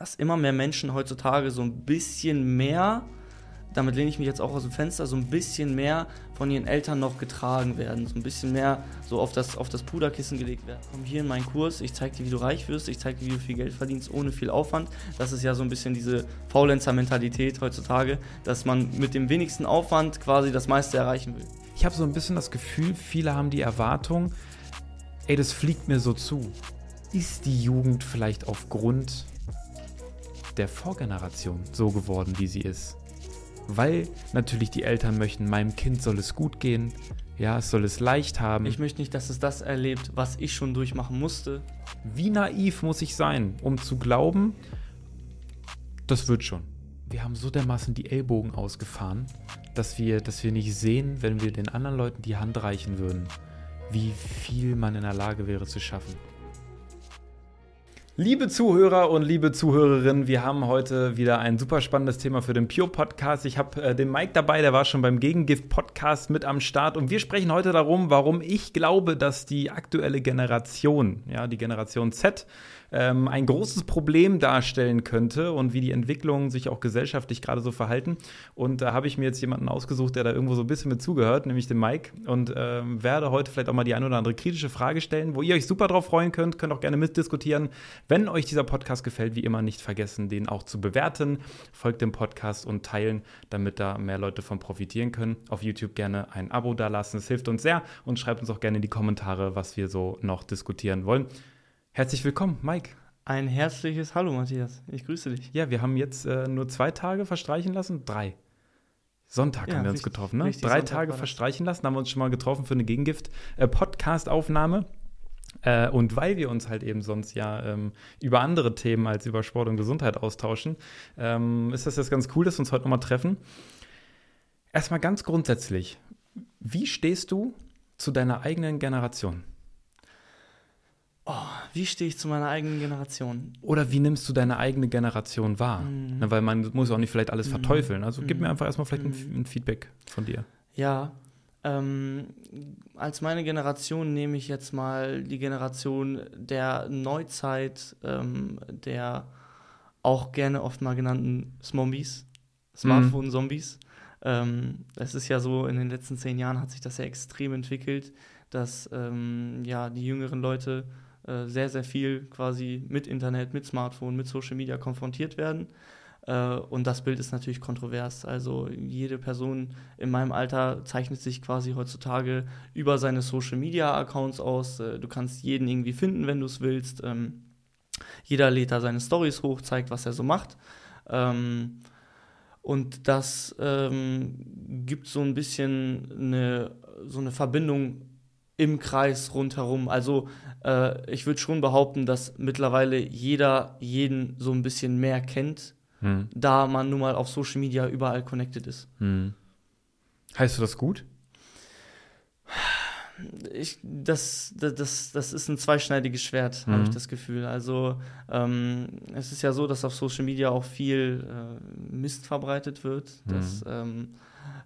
dass immer mehr Menschen heutzutage so ein bisschen mehr damit lehne ich mich jetzt auch aus dem Fenster, so ein bisschen mehr von ihren Eltern noch getragen werden, so ein bisschen mehr so auf das, auf das Puderkissen gelegt werden. Komm hier in meinen Kurs, ich zeige dir, wie du reich wirst, ich zeige dir, wie du viel Geld verdienst, ohne viel Aufwand. Das ist ja so ein bisschen diese Faulenzer-Mentalität heutzutage, dass man mit dem wenigsten Aufwand quasi das meiste erreichen will. Ich habe so ein bisschen das Gefühl, viele haben die Erwartung, ey, das fliegt mir so zu. Ist die Jugend vielleicht aufgrund der Vorgeneration so geworden, wie sie ist? weil natürlich die Eltern möchten, meinem Kind soll es gut gehen, ja, es soll es leicht haben. Ich möchte nicht, dass es das erlebt, was ich schon durchmachen musste. Wie naiv muss ich sein, um zu glauben, das wird schon. Wir haben so dermaßen die Ellbogen ausgefahren, dass wir, dass wir nicht sehen, wenn wir den anderen Leuten die Hand reichen würden, wie viel man in der Lage wäre zu schaffen. Liebe Zuhörer und liebe Zuhörerinnen, wir haben heute wieder ein super spannendes Thema für den Pure Podcast. Ich habe äh, den Mike dabei, der war schon beim Gegengift Podcast mit am Start und wir sprechen heute darum, warum ich glaube, dass die aktuelle Generation, ja, die Generation Z, ähm, ein großes Problem darstellen könnte und wie die Entwicklungen sich auch gesellschaftlich gerade so verhalten. Und da habe ich mir jetzt jemanden ausgesucht, der da irgendwo so ein bisschen mit zugehört, nämlich den Mike. Und ähm, werde heute vielleicht auch mal die ein oder andere kritische Frage stellen, wo ihr euch super drauf freuen könnt. Könnt auch gerne mitdiskutieren. Wenn euch dieser Podcast gefällt, wie immer nicht vergessen, den auch zu bewerten. Folgt dem Podcast und teilen, damit da mehr Leute von profitieren können. Auf YouTube gerne ein Abo dalassen. Es hilft uns sehr und schreibt uns auch gerne in die Kommentare, was wir so noch diskutieren wollen. Herzlich willkommen, Mike. Ein herzliches Hallo, Matthias. Ich grüße dich. Ja, wir haben jetzt äh, nur zwei Tage verstreichen lassen. Drei. Sonntag ja, haben wir uns richtig, getroffen, ne? Drei Sonntag Tage verstreichen lassen, haben wir uns schon mal getroffen für eine Gegengift-Podcast-Aufnahme. Äh, äh, und weil wir uns halt eben sonst ja ähm, über andere Themen als über Sport und Gesundheit austauschen, ähm, ist das jetzt ganz cool, dass wir uns heute nochmal treffen. Erstmal ganz grundsätzlich, wie stehst du zu deiner eigenen Generation? Oh, wie stehe ich zu meiner eigenen Generation? Oder wie nimmst du deine eigene Generation wahr? Mhm. Na, weil man muss auch nicht vielleicht alles mhm. verteufeln. Also gib mir mhm. einfach erstmal vielleicht ein, mhm. ein, Feedback von dir. Ja, ähm, als meine Generation nehme ich jetzt mal die Generation der Neuzeit, ähm, der auch gerne oft mal genannten Smombies, Smartphone-Zombies. Ähm, es ist ja so, in den letzten zehn Jahren hat sich das ja extrem entwickelt, dass ähm, ja, die jüngeren Leute äh, sehr, sehr viel quasi mit Internet, mit Smartphone, mit Social Media konfrontiert werden. Äh, und das Bild ist natürlich kontrovers. Also jede Person in meinem Alter zeichnet sich quasi heutzutage über seine Social Media Accounts aus. Äh, du kannst jeden irgendwie finden, wenn du es willst. Ähm, jeder lädt da seine Stories hoch, zeigt, was er so macht. Ähm, und das ähm, gibt so ein bisschen eine, so eine Verbindung im Kreis rundherum. Also äh, ich würde schon behaupten, dass mittlerweile jeder jeden so ein bisschen mehr kennt, hm. da man nun mal auf Social Media überall connected ist. Hm. Heißt du das gut? Ich, das, das, das ist ein zweischneidiges Schwert, mhm. habe ich das Gefühl. Also ähm, es ist ja so, dass auf Social Media auch viel äh, Mist verbreitet wird, mhm. dass ähm,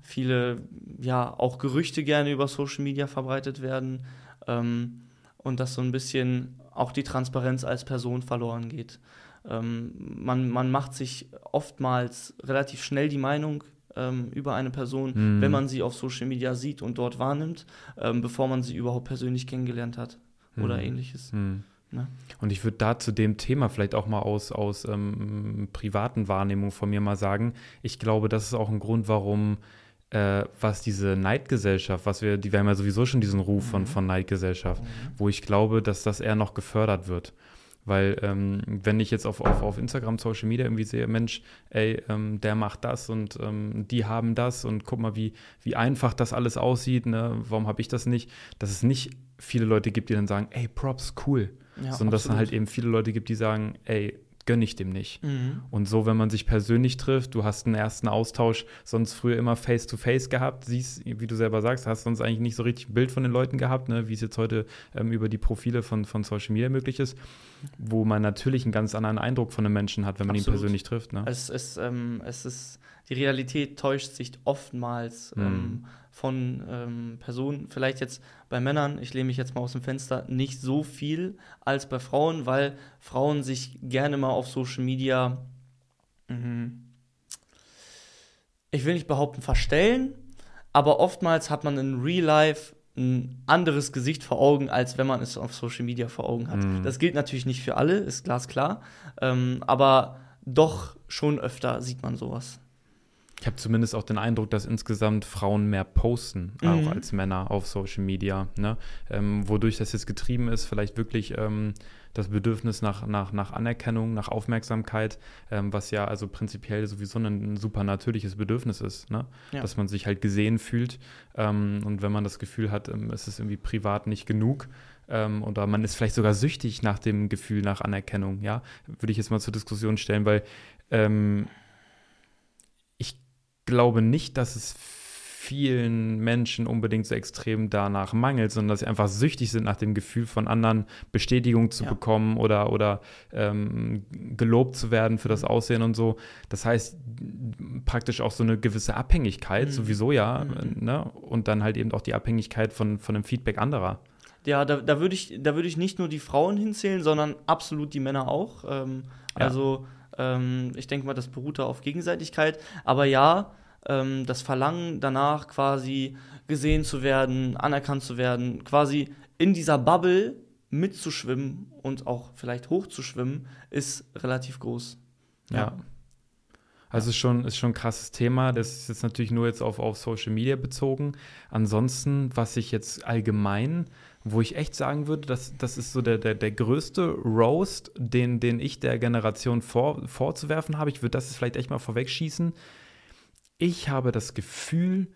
viele, ja, auch Gerüchte gerne über Social Media verbreitet werden ähm, und dass so ein bisschen auch die Transparenz als Person verloren geht. Ähm, man, man macht sich oftmals relativ schnell die Meinung ähm, über eine Person, mhm. wenn man sie auf Social Media sieht und dort wahrnimmt, ähm, bevor man sie überhaupt persönlich kennengelernt hat oder mhm. ähnliches. Mhm. Ne? Und ich würde da zu dem Thema vielleicht auch mal aus, aus ähm, privaten Wahrnehmung von mir mal sagen, ich glaube, das ist auch ein Grund, warum äh, was diese Neidgesellschaft, was wir, die wir haben ja sowieso schon diesen Ruf mhm. von, von Neidgesellschaft, mhm. wo ich glaube, dass das eher noch gefördert wird. Weil ähm, wenn ich jetzt auf, auf, auf Instagram, Social Media irgendwie sehe, Mensch, ey, ähm, der macht das und ähm, die haben das und guck mal, wie, wie einfach das alles aussieht, ne? warum habe ich das nicht? Dass es nicht viele Leute gibt, die dann sagen, ey, Props, cool. Ja, sondern dass es halt eben viele Leute gibt, die sagen, ey, gönne ich dem nicht. Mhm. Und so, wenn man sich persönlich trifft, du hast einen ersten Austausch, sonst früher immer face-to-face -face gehabt, siehst, wie du selber sagst, hast sonst eigentlich nicht so richtig ein Bild von den Leuten gehabt, ne, wie es jetzt heute ähm, über die Profile von, von Social Media möglich ist, wo man natürlich einen ganz anderen Eindruck von einem Menschen hat, wenn man Absolut. ihn persönlich trifft. Ne? Es, es, ähm, es ist, die Realität täuscht sich oftmals mhm. ähm, von ähm, Personen, vielleicht jetzt bei Männern, ich lehne mich jetzt mal aus dem Fenster, nicht so viel als bei Frauen, weil Frauen sich gerne mal auf Social Media, mh, ich will nicht behaupten, verstellen, aber oftmals hat man in Real Life ein anderes Gesicht vor Augen, als wenn man es auf Social Media vor Augen hat. Mhm. Das gilt natürlich nicht für alle, ist glasklar, ähm, aber doch schon öfter sieht man sowas. Ich habe zumindest auch den Eindruck, dass insgesamt Frauen mehr posten, mhm. auch als Männer auf Social Media. Ne? Ähm, wodurch das jetzt getrieben ist, vielleicht wirklich ähm, das Bedürfnis nach, nach, nach Anerkennung, nach Aufmerksamkeit, ähm, was ja also prinzipiell sowieso ein, ein super natürliches Bedürfnis ist, ne? Ja. dass man sich halt gesehen fühlt. Ähm, und wenn man das Gefühl hat, ähm, es ist irgendwie privat nicht genug, ähm, oder man ist vielleicht sogar süchtig nach dem Gefühl nach Anerkennung, ja, würde ich jetzt mal zur Diskussion stellen, weil ähm, glaube nicht, dass es vielen Menschen unbedingt so extrem danach mangelt, sondern dass sie einfach süchtig sind nach dem Gefühl von anderen Bestätigung zu ja. bekommen oder, oder ähm, gelobt zu werden für das mhm. Aussehen und so. Das heißt, praktisch auch so eine gewisse Abhängigkeit, mhm. sowieso ja, mhm. ne? und dann halt eben auch die Abhängigkeit von, von dem Feedback anderer. Ja, da, da würde ich, würd ich nicht nur die Frauen hinzählen, sondern absolut die Männer auch. Ähm, ja. Also ähm, ich denke mal, das beruht da auf Gegenseitigkeit. Aber ja, ähm, das Verlangen danach quasi gesehen zu werden, anerkannt zu werden, quasi in dieser Bubble mitzuschwimmen und auch vielleicht hochzuschwimmen, ist relativ groß. Ja. ja. Also ist schon, ist schon ein krasses Thema. Das ist jetzt natürlich nur jetzt auf, auf Social Media bezogen. Ansonsten, was ich jetzt allgemein, wo ich echt sagen würde, dass das ist so der, der, der größte Roast, den, den ich der Generation vor, vorzuwerfen habe. Ich würde das vielleicht echt mal vorwegschießen ich habe das Gefühl,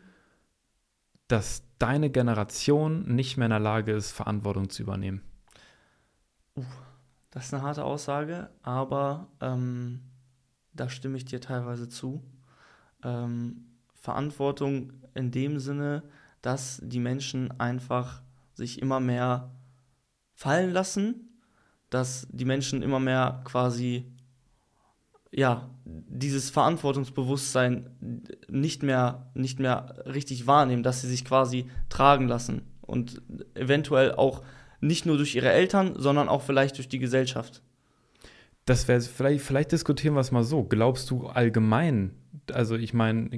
dass deine Generation nicht mehr in der Lage ist, Verantwortung zu übernehmen. Uh, das ist eine harte Aussage, aber ähm, da stimme ich dir teilweise zu. Ähm, Verantwortung in dem Sinne, dass die Menschen einfach sich immer mehr fallen lassen, dass die Menschen immer mehr quasi ja, dieses Verantwortungsbewusstsein nicht mehr, nicht mehr richtig wahrnehmen, dass sie sich quasi tragen lassen und eventuell auch nicht nur durch ihre Eltern, sondern auch vielleicht durch die Gesellschaft. Das wäre vielleicht, vielleicht diskutieren wir es mal so. Glaubst du allgemein, also ich meine,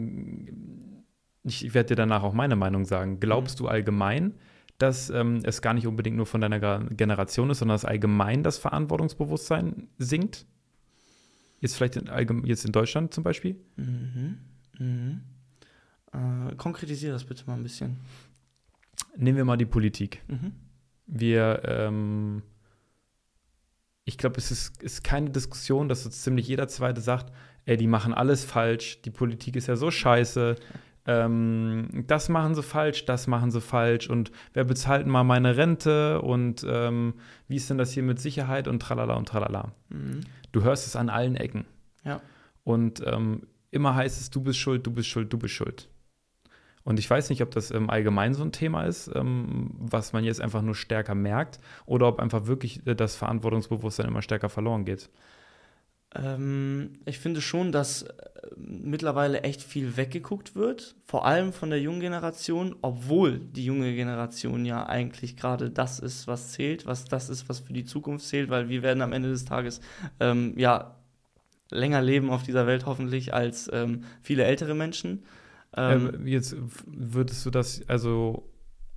ich, werde dir danach auch meine Meinung sagen. Glaubst mhm. du allgemein, dass ähm, es gar nicht unbedingt nur von deiner Generation ist, sondern dass allgemein das Verantwortungsbewusstsein sinkt? Jetzt vielleicht in, jetzt in Deutschland zum Beispiel? Mhm. Mhm. Äh, konkretisiere das bitte mal ein bisschen. Nehmen wir mal die Politik. Mhm. Wir, ähm, ich glaube, es ist, ist keine Diskussion, dass so ziemlich jeder Zweite sagt, ey, die machen alles falsch, die Politik ist ja so scheiße, ähm, das machen sie falsch, das machen sie falsch und wer bezahlt mal meine Rente und ähm, wie ist denn das hier mit Sicherheit und tralala und tralala. Mhm. Du hörst es an allen Ecken. Ja. Und ähm, immer heißt es, du bist schuld, du bist schuld, du bist schuld. Und ich weiß nicht, ob das ähm, allgemein so ein Thema ist, ähm, was man jetzt einfach nur stärker merkt, oder ob einfach wirklich äh, das Verantwortungsbewusstsein immer stärker verloren geht. Ähm, ich finde schon, dass äh, mittlerweile echt viel weggeguckt wird, vor allem von der jungen Generation, obwohl die junge Generation ja eigentlich gerade das ist, was zählt, was das ist, was für die Zukunft zählt, weil wir werden am Ende des Tages ähm, ja länger leben auf dieser Welt hoffentlich als ähm, viele ältere Menschen. Ähm, ähm jetzt würdest du das also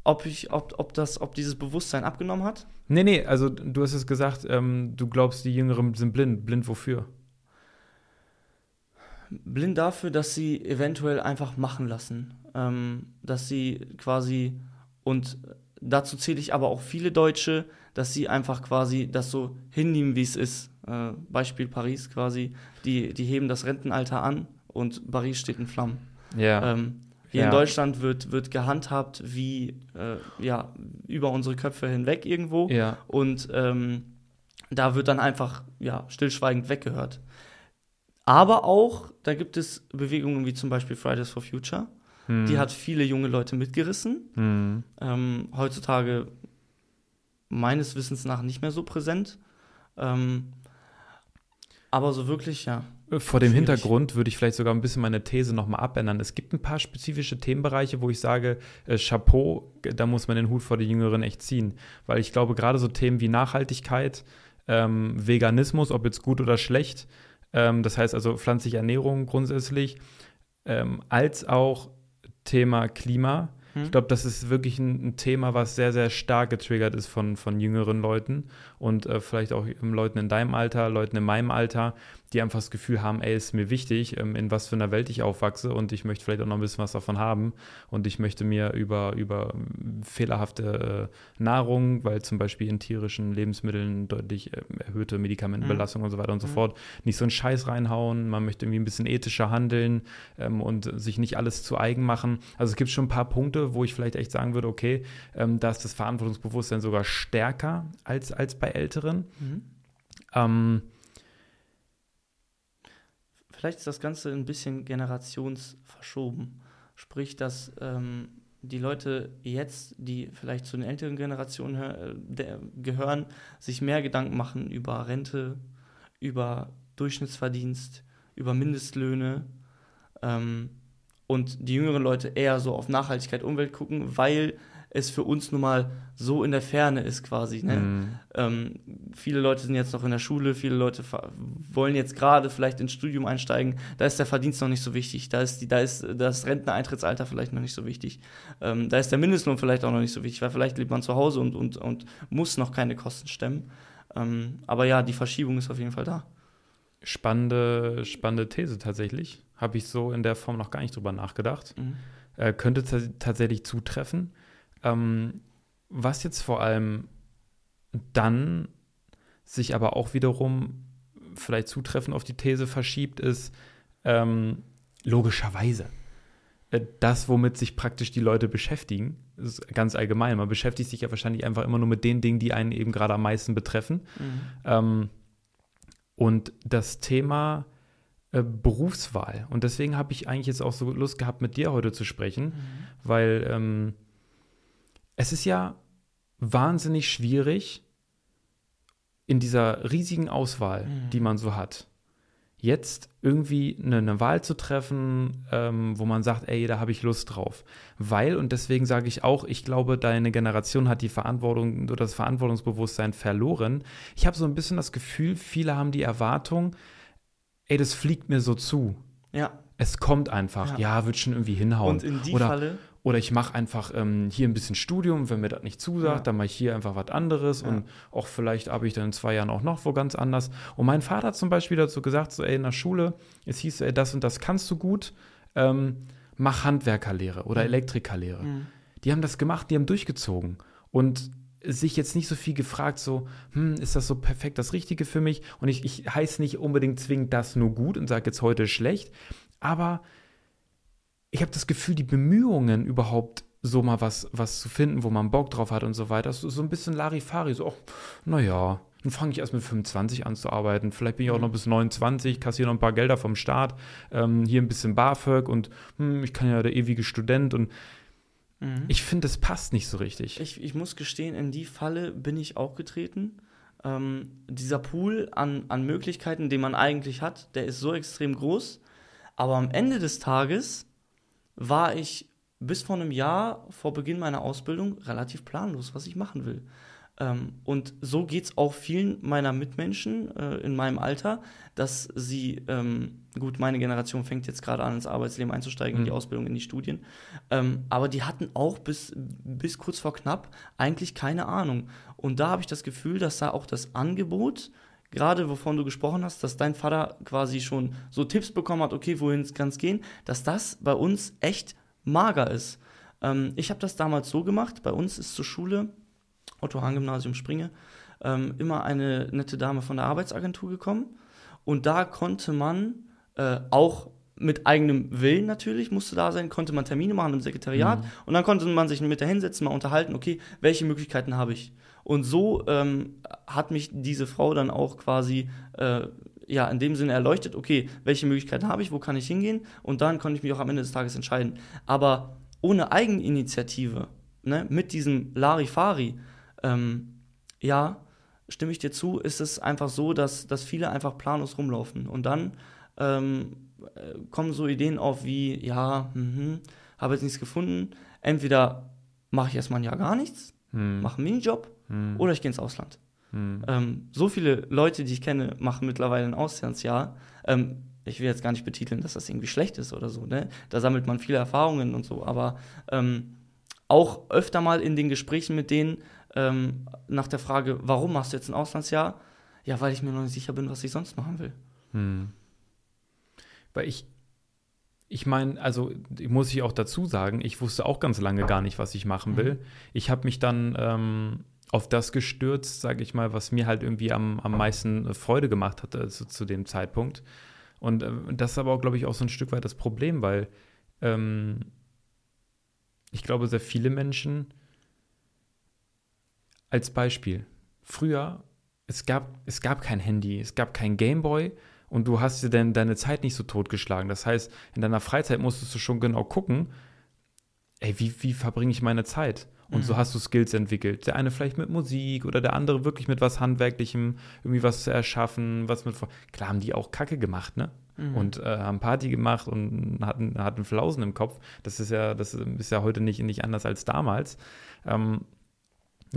ob ich, ob, ob das, ob dieses Bewusstsein abgenommen hat? Nee, nee, also du hast es gesagt, ähm, du glaubst, die Jüngeren sind blind. Blind wofür? Blind dafür, dass sie eventuell einfach machen lassen. Ähm, dass sie quasi, und dazu zähle ich aber auch viele Deutsche, dass sie einfach quasi das so hinnehmen, wie es ist. Äh, Beispiel Paris quasi, die, die heben das Rentenalter an und Paris steht in Flammen. Ja. Ähm, hier ja. in Deutschland wird, wird gehandhabt wie äh, ja, über unsere Köpfe hinweg irgendwo. Ja. Und ähm, da wird dann einfach ja, stillschweigend weggehört. Aber auch, da gibt es Bewegungen wie zum Beispiel Fridays for Future. Hm. Die hat viele junge Leute mitgerissen. Hm. Ähm, heutzutage meines Wissens nach nicht mehr so präsent. Ähm, Aber so wirklich, ja. Vor dem Schwierig. Hintergrund würde ich vielleicht sogar ein bisschen meine These nochmal abändern. Es gibt ein paar spezifische Themenbereiche, wo ich sage, äh, Chapeau, da muss man den Hut vor die Jüngeren echt ziehen. Weil ich glaube, gerade so Themen wie Nachhaltigkeit, ähm, Veganismus, ob jetzt gut oder schlecht, ähm, das heißt also pflanzliche Ernährung grundsätzlich, ähm, als auch Thema Klima, hm. Ich glaube, das ist wirklich ein, ein, Thema, was sehr, sehr stark getriggert ist von, von jüngeren Leuten und äh, vielleicht auch Leuten in deinem Alter, Leuten in meinem Alter, die einfach das Gefühl haben, ey, ist mir wichtig, ähm, in was für einer Welt ich aufwachse und ich möchte vielleicht auch noch ein bisschen was davon haben und ich möchte mir über, über fehlerhafte äh, Nahrung, weil zum Beispiel in tierischen Lebensmitteln deutlich äh, erhöhte Medikamentenbelastung mhm. und so weiter und so mhm. fort, nicht so einen Scheiß reinhauen, man möchte irgendwie ein bisschen ethischer handeln ähm, und sich nicht alles zu eigen machen. Also es gibt schon ein paar Punkte, wo ich vielleicht echt sagen würde, okay, ähm, da ist das Verantwortungsbewusstsein sogar stärker als, als bei Älteren. Mhm. Ähm, Vielleicht ist das Ganze ein bisschen generationsverschoben. Sprich, dass ähm, die Leute jetzt, die vielleicht zu den älteren Generationen äh, gehören, sich mehr Gedanken machen über Rente, über Durchschnittsverdienst, über Mindestlöhne ähm, und die jüngeren Leute eher so auf Nachhaltigkeit, Umwelt gucken, weil es für uns nun mal so in der Ferne ist quasi. Ne? Mhm. Ähm, viele Leute sind jetzt noch in der Schule, viele Leute wollen jetzt gerade vielleicht ins Studium einsteigen. Da ist der Verdienst noch nicht so wichtig. Da ist, die, da ist das Renteneintrittsalter vielleicht noch nicht so wichtig. Ähm, da ist der Mindestlohn vielleicht auch noch nicht so wichtig, weil vielleicht lebt man zu Hause und, und, und muss noch keine Kosten stemmen. Ähm, aber ja, die Verschiebung ist auf jeden Fall da. Spannende, spannende These tatsächlich. Habe ich so in der Form noch gar nicht drüber nachgedacht. Mhm. Äh, könnte tatsächlich zutreffen. Ähm, was jetzt vor allem dann sich aber auch wiederum vielleicht zutreffend auf die These verschiebt, ist ähm, logischerweise äh, das, womit sich praktisch die Leute beschäftigen, ist ganz allgemein. Man beschäftigt sich ja wahrscheinlich einfach immer nur mit den Dingen, die einen eben gerade am meisten betreffen. Mhm. Ähm, und das Thema äh, Berufswahl. Und deswegen habe ich eigentlich jetzt auch so Lust gehabt, mit dir heute zu sprechen, mhm. weil ähm, es ist ja wahnsinnig schwierig, in dieser riesigen Auswahl, mhm. die man so hat, jetzt irgendwie eine, eine Wahl zu treffen, ähm, wo man sagt, ey, da habe ich Lust drauf. Weil, und deswegen sage ich auch, ich glaube, deine Generation hat die Verantwortung oder das Verantwortungsbewusstsein verloren. Ich habe so ein bisschen das Gefühl, viele haben die Erwartung, ey, das fliegt mir so zu. Ja. Es kommt einfach, ja, ja wird schon irgendwie hinhauen. Und in die oder, Falle oder ich mache einfach ähm, hier ein bisschen Studium, wenn mir das nicht zusagt, ja. dann mache ich hier einfach was anderes ja. und auch vielleicht habe ich dann in zwei Jahren auch noch wo ganz anders. Und mein Vater hat zum Beispiel dazu gesagt, so ey, in der Schule, es hieß, ey, das und das kannst du gut, ähm, mach Handwerkerlehre oder mhm. Elektrikerlehre. Mhm. Die haben das gemacht, die haben durchgezogen und sich jetzt nicht so viel gefragt, so, hm, ist das so perfekt das Richtige für mich? Und ich, ich heiße nicht unbedingt zwingend das nur gut und sage jetzt heute schlecht, aber ich habe das Gefühl, die Bemühungen überhaupt so mal was, was zu finden, wo man Bock drauf hat und so weiter, so, so ein bisschen Larifari, so, oh, naja, dann fange ich erst mit 25 an zu arbeiten. Vielleicht bin ich auch noch bis 29, kassiere noch ein paar Gelder vom Staat, ähm, hier ein bisschen BAföG und hm, ich kann ja der ewige Student und mhm. ich finde, das passt nicht so richtig. Ich, ich muss gestehen, in die Falle bin ich auch getreten. Ähm, dieser Pool an, an Möglichkeiten, den man eigentlich hat, der ist so extrem groß, aber am Ende des Tages war ich bis vor einem Jahr vor Beginn meiner Ausbildung relativ planlos, was ich machen will. Ähm, und so geht es auch vielen meiner Mitmenschen äh, in meinem Alter, dass sie, ähm, gut, meine Generation fängt jetzt gerade an, ins Arbeitsleben einzusteigen, mhm. in die mhm. Ausbildung, in die Studien, ähm, aber die hatten auch bis, bis kurz vor knapp eigentlich keine Ahnung. Und da habe ich das Gefühl, dass da auch das Angebot gerade wovon du gesprochen hast, dass dein Vater quasi schon so Tipps bekommen hat, okay, wohin kann es gehen, dass das bei uns echt mager ist. Ähm, ich habe das damals so gemacht, bei uns ist zur Schule, Otto-Hahn-Gymnasium Springe, ähm, immer eine nette Dame von der Arbeitsagentur gekommen und da konnte man äh, auch mit eigenem Willen natürlich musste da sein, konnte man Termine machen im Sekretariat mhm. und dann konnte man sich mit der hinsetzen, mal unterhalten, okay, welche Möglichkeiten habe ich? Und so ähm, hat mich diese Frau dann auch quasi äh, ja, in dem Sinne erleuchtet, okay, welche Möglichkeiten habe ich, wo kann ich hingehen? Und dann konnte ich mich auch am Ende des Tages entscheiden. Aber ohne Eigeninitiative, ne, mit diesem Larifari, ähm, ja, stimme ich dir zu, ist es einfach so, dass, dass viele einfach planlos rumlaufen. Und dann ähm, äh, kommen so Ideen auf wie, ja, mh, habe jetzt nichts gefunden. Entweder mache ich erstmal ein Jahr gar nichts, hm. mache einen Minijob hm. oder ich gehe ins Ausland. Hm. Ähm, so viele Leute, die ich kenne, machen mittlerweile ein Auslandsjahr. Ähm, ich will jetzt gar nicht betiteln, dass das irgendwie schlecht ist oder so. Ne? Da sammelt man viele Erfahrungen und so. Aber ähm, auch öfter mal in den Gesprächen mit denen ähm, nach der Frage, warum machst du jetzt ein Auslandsjahr? Ja, weil ich mir noch nicht sicher bin, was ich sonst machen will. Weil ich, ich meine, also muss ich auch dazu sagen, ich wusste auch ganz lange gar nicht, was ich machen will. Mhm. Ich habe mich dann ähm, auf das gestürzt, sage ich mal, was mir halt irgendwie am, am meisten Freude gemacht hatte zu, zu dem Zeitpunkt. Und äh, das ist aber auch, glaube ich, auch so ein Stück weit das Problem, weil ähm, ich glaube, sehr viele Menschen, als Beispiel, früher, es gab, es gab kein Handy, es gab kein Gameboy, und du hast dir denn deine Zeit nicht so totgeschlagen. Das heißt, in deiner Freizeit musstest du schon genau gucken, ey, wie, wie verbringe ich meine Zeit? Und mhm. so hast du Skills entwickelt. Der eine vielleicht mit Musik oder der andere wirklich mit was Handwerklichem, irgendwie was zu erschaffen, was mit. Klar haben die auch Kacke gemacht, ne? Mhm. Und äh, haben Party gemacht und hatten, hatten Flausen im Kopf. Das ist ja, das ist ja heute nicht, nicht anders als damals. Ähm,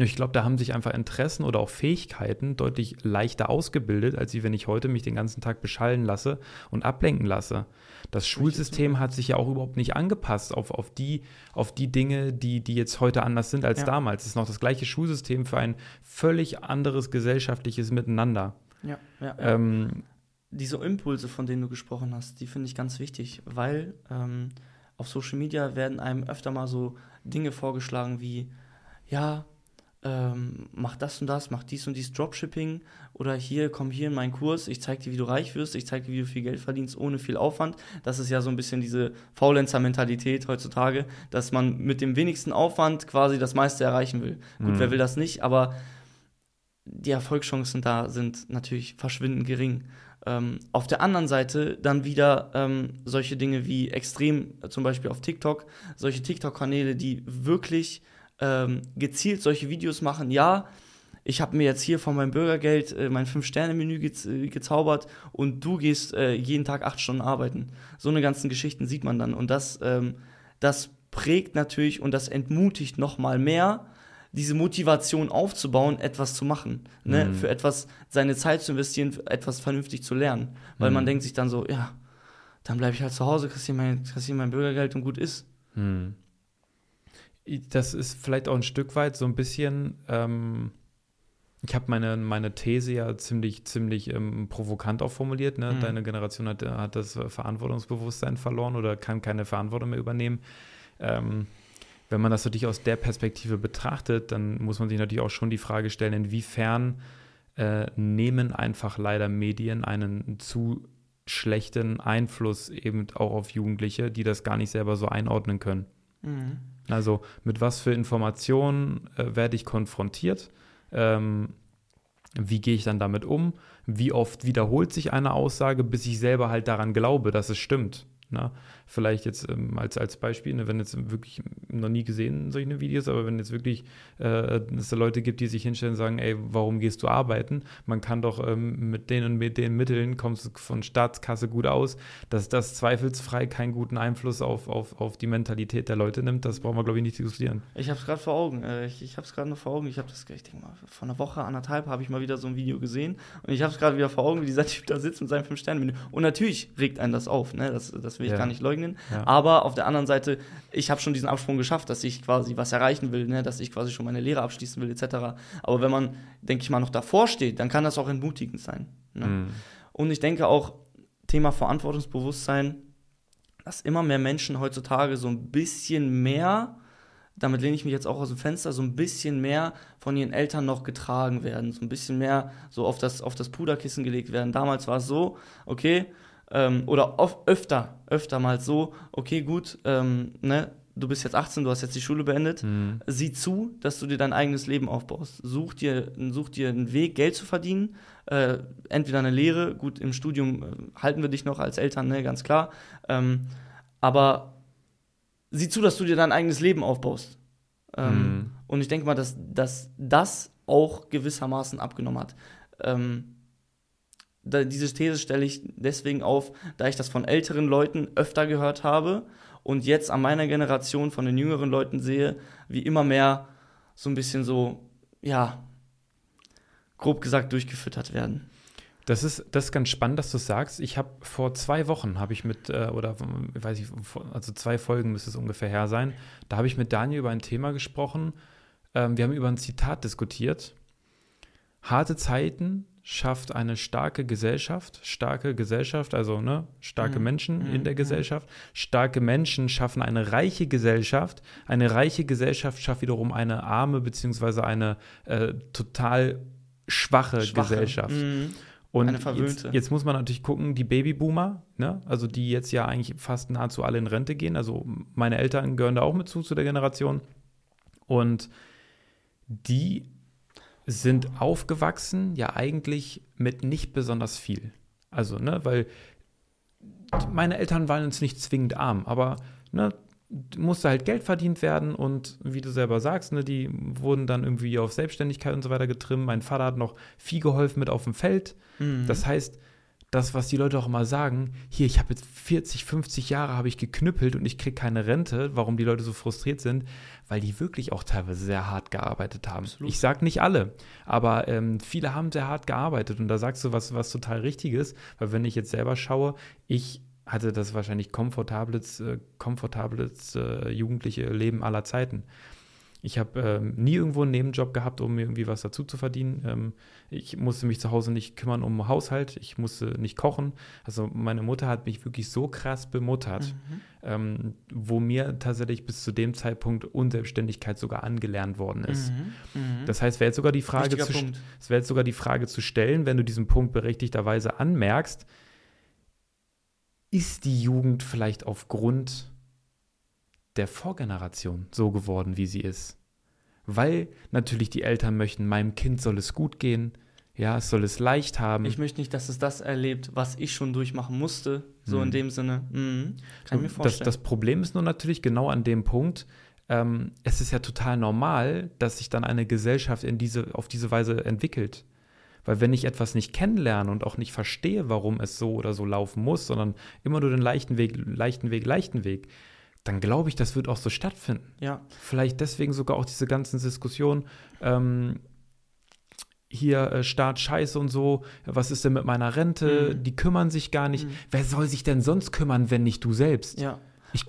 ich glaube, da haben sich einfach Interessen oder auch Fähigkeiten deutlich leichter ausgebildet, als wenn ich heute mich den ganzen Tag beschallen lasse und ablenken lasse. Das Schulsystem hat sich ja auch überhaupt nicht angepasst auf, auf, die, auf die Dinge, die, die jetzt heute anders sind als ja. damals. Es ist noch das gleiche Schulsystem für ein völlig anderes gesellschaftliches Miteinander. Ja, ja, ja. Ähm, Diese Impulse, von denen du gesprochen hast, die finde ich ganz wichtig, weil ähm, auf Social Media werden einem öfter mal so Dinge vorgeschlagen wie, ja, ähm, mach das und das, mach dies und dies Dropshipping oder hier, komm hier in meinen Kurs, ich zeig dir, wie du reich wirst, ich zeig dir, wie du viel Geld verdienst ohne viel Aufwand. Das ist ja so ein bisschen diese Faulenzer-Mentalität heutzutage, dass man mit dem wenigsten Aufwand quasi das meiste erreichen will. Gut, mhm. wer will das nicht, aber die Erfolgschancen da sind natürlich verschwindend gering. Ähm, auf der anderen Seite dann wieder ähm, solche Dinge wie extrem, zum Beispiel auf TikTok, solche TikTok-Kanäle, die wirklich ähm, gezielt solche Videos machen, ja, ich habe mir jetzt hier von meinem Bürgergeld äh, mein Fünf-Sterne-Menü gez äh, gezaubert und du gehst äh, jeden Tag acht Stunden arbeiten. So eine ganzen Geschichten sieht man dann. Und das, ähm, das prägt natürlich und das entmutigt noch mal mehr, diese Motivation aufzubauen, etwas zu machen. Ne? Mhm. Für etwas, seine Zeit zu investieren, etwas vernünftig zu lernen. Weil mhm. man denkt sich dann so, ja, dann bleibe ich halt zu Hause, kassiere mein, mein Bürgergeld und gut ist. Mhm das ist vielleicht auch ein Stück weit so ein bisschen. Ähm, ich habe meine, meine These ja ziemlich, ziemlich ähm, provokant auch formuliert. Ne? Mhm. Deine Generation hat, hat das Verantwortungsbewusstsein verloren oder kann keine Verantwortung mehr übernehmen. Ähm, wenn man das natürlich aus der Perspektive betrachtet, dann muss man sich natürlich auch schon die Frage stellen, inwiefern äh, nehmen einfach leider Medien einen zu schlechten Einfluss eben auch auf Jugendliche, die das gar nicht selber so einordnen können. Mhm. Also mit was für Informationen äh, werde ich konfrontiert? Ähm, wie gehe ich dann damit um? Wie oft wiederholt sich eine Aussage, bis ich selber halt daran glaube, dass es stimmt? Ne? Vielleicht jetzt ähm, als, als Beispiel, ne, wenn jetzt wirklich noch nie gesehen solche Videos, aber wenn jetzt wirklich äh, es da Leute gibt, die sich hinstellen und sagen, ey, warum gehst du arbeiten? Man kann doch ähm, mit den und mit den Mitteln kommst du von Staatskasse gut aus, dass das zweifelsfrei keinen guten Einfluss auf, auf, auf die Mentalität der Leute nimmt, das brauchen wir, glaube ich, nicht diskutieren. Ich habe es gerade vor Augen. Ich ich habe es gerade noch vor Augen. Ich habe das, ich denke mal, vor einer Woche, anderthalb habe ich mal wieder so ein Video gesehen und ich habe es gerade wieder vor Augen, wie dieser Typ da sitzt mit seinem Fünf-Sterne-Menü. Und natürlich regt einen das auf, ne? das, das will ich ja. gar nicht leugnen. Ja. Aber auf der anderen Seite, ich habe schon diesen Absprung geschafft, dass ich quasi was erreichen will, ne? dass ich quasi schon meine Lehre abschließen will, etc. Aber wenn man, denke ich mal, noch davor steht, dann kann das auch entmutigend sein. Ne? Mhm. Und ich denke auch, Thema Verantwortungsbewusstsein, dass immer mehr Menschen heutzutage so ein bisschen mehr damit lehne ich mich jetzt auch aus dem Fenster, so ein bisschen mehr von ihren Eltern noch getragen werden, so ein bisschen mehr so auf das, auf das Puderkissen gelegt werden. Damals war es so, okay, ähm, oder oft, öfter, öfter mal so, okay, gut, ähm, ne, du bist jetzt 18, du hast jetzt die Schule beendet, mhm. sieh zu, dass du dir dein eigenes Leben aufbaust. Such dir, such dir einen Weg, Geld zu verdienen, äh, entweder eine Lehre, gut, im Studium äh, halten wir dich noch als Eltern, ne, ganz klar, ähm, aber sieh zu, dass du dir dein eigenes Leben aufbaust. Ähm, mhm. Und ich denke mal, dass, dass das auch gewissermaßen abgenommen hat. Ähm, da, diese These stelle ich deswegen auf, da ich das von älteren Leuten öfter gehört habe und jetzt an meiner Generation von den jüngeren Leuten sehe, wie immer mehr so ein bisschen so, ja, grob gesagt durchgefüttert werden. Das ist, das ist ganz spannend, dass du sagst. Ich habe vor zwei Wochen habe ich mit, äh, oder weiß ich, also zwei Folgen müsste es ungefähr her sein, da habe ich mit Daniel über ein Thema gesprochen. Ähm, wir haben über ein Zitat diskutiert. Harte Zeiten schafft eine starke Gesellschaft, starke Gesellschaft, also ne, starke mhm. Menschen mhm. in der mhm. Gesellschaft. Starke Menschen schaffen eine reiche Gesellschaft. Eine reiche Gesellschaft schafft wiederum eine arme beziehungsweise eine äh, total schwache, schwache. Gesellschaft. Mhm. Und Eine verwöhnte. Jetzt, jetzt, muss man natürlich gucken, die Babyboomer, ne? also die jetzt ja eigentlich fast nahezu alle in Rente gehen. Also meine Eltern gehören da auch mit zu, zu der Generation. Und die sind aufgewachsen, ja eigentlich mit nicht besonders viel. Also, ne, weil meine Eltern waren jetzt nicht zwingend arm, aber ne, musste halt Geld verdient werden und wie du selber sagst, ne, die wurden dann irgendwie auf Selbstständigkeit und so weiter getrimmt. Mein Vater hat noch viel geholfen mit auf dem Feld. Mhm. Das heißt, das, was die Leute auch immer sagen, hier, ich habe jetzt 40, 50 Jahre habe ich geknüppelt und ich kriege keine Rente, warum die Leute so frustriert sind, weil die wirklich auch teilweise sehr hart gearbeitet haben. Absolut. Ich sage nicht alle, aber ähm, viele haben sehr hart gearbeitet und da sagst du was, was total Richtiges, weil wenn ich jetzt selber schaue, ich hatte das wahrscheinlich komfortables, äh, komfortables äh, jugendliche Leben aller Zeiten. Ich habe ähm, nie irgendwo einen Nebenjob gehabt, um mir irgendwie was dazu zu verdienen. Ähm, ich musste mich zu Hause nicht kümmern um Haushalt, ich musste nicht kochen. Also meine Mutter hat mich wirklich so krass bemuttert, mhm. ähm, wo mir tatsächlich bis zu dem Zeitpunkt Unselbstständigkeit sogar angelernt worden ist. Mhm. Mhm. Das heißt, wäre jetzt sogar die Frage zu, es wäre jetzt sogar die Frage zu stellen, wenn du diesen Punkt berechtigterweise anmerkst, ist die Jugend vielleicht aufgrund der Vorgeneration so geworden, wie sie ist? Weil natürlich die Eltern möchten, meinem Kind soll es gut gehen, ja, es soll es leicht haben. Ich möchte nicht, dass es das erlebt, was ich schon durchmachen musste, so hm. in dem Sinne. Mhm. Kann ich mir vorstellen. Das, das, Problem ist nur natürlich genau an dem Punkt, ähm, es ist ja total normal, dass sich dann eine Gesellschaft in diese, auf diese Weise entwickelt. Weil wenn ich etwas nicht kennenlerne und auch nicht verstehe, warum es so oder so laufen muss, sondern immer nur den leichten Weg, leichten Weg, leichten Weg, dann glaube ich, das wird auch so stattfinden. Ja. Vielleicht deswegen sogar auch diese ganzen Diskussionen. Ähm, hier äh, Staat scheiße und so, was ist denn mit meiner Rente? Mhm. Die kümmern sich gar nicht. Mhm. Wer soll sich denn sonst kümmern, wenn nicht du selbst? Ja. Ich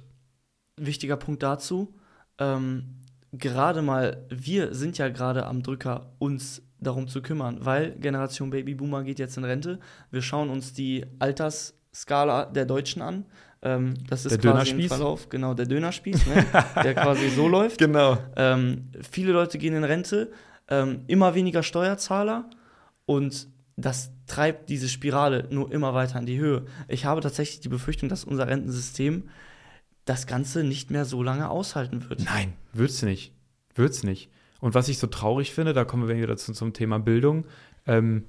Wichtiger Punkt dazu. Ähm, gerade mal, wir sind ja gerade am Drücker, uns darum zu kümmern, weil Generation Babyboomer geht jetzt in Rente. Wir schauen uns die Altersskala der Deutschen an. Ähm, das ist der quasi ein Verlauf, genau, der Dönerspieß, ne? der quasi so läuft. Genau. Ähm, viele Leute gehen in Rente, ähm, immer weniger Steuerzahler und das treibt diese Spirale nur immer weiter in die Höhe. Ich habe tatsächlich die Befürchtung, dass unser Rentensystem das Ganze nicht mehr so lange aushalten wird. Nein, wird's nicht. Wird's nicht. Und was ich so traurig finde, da kommen wir wieder zu, zum Thema Bildung, ähm,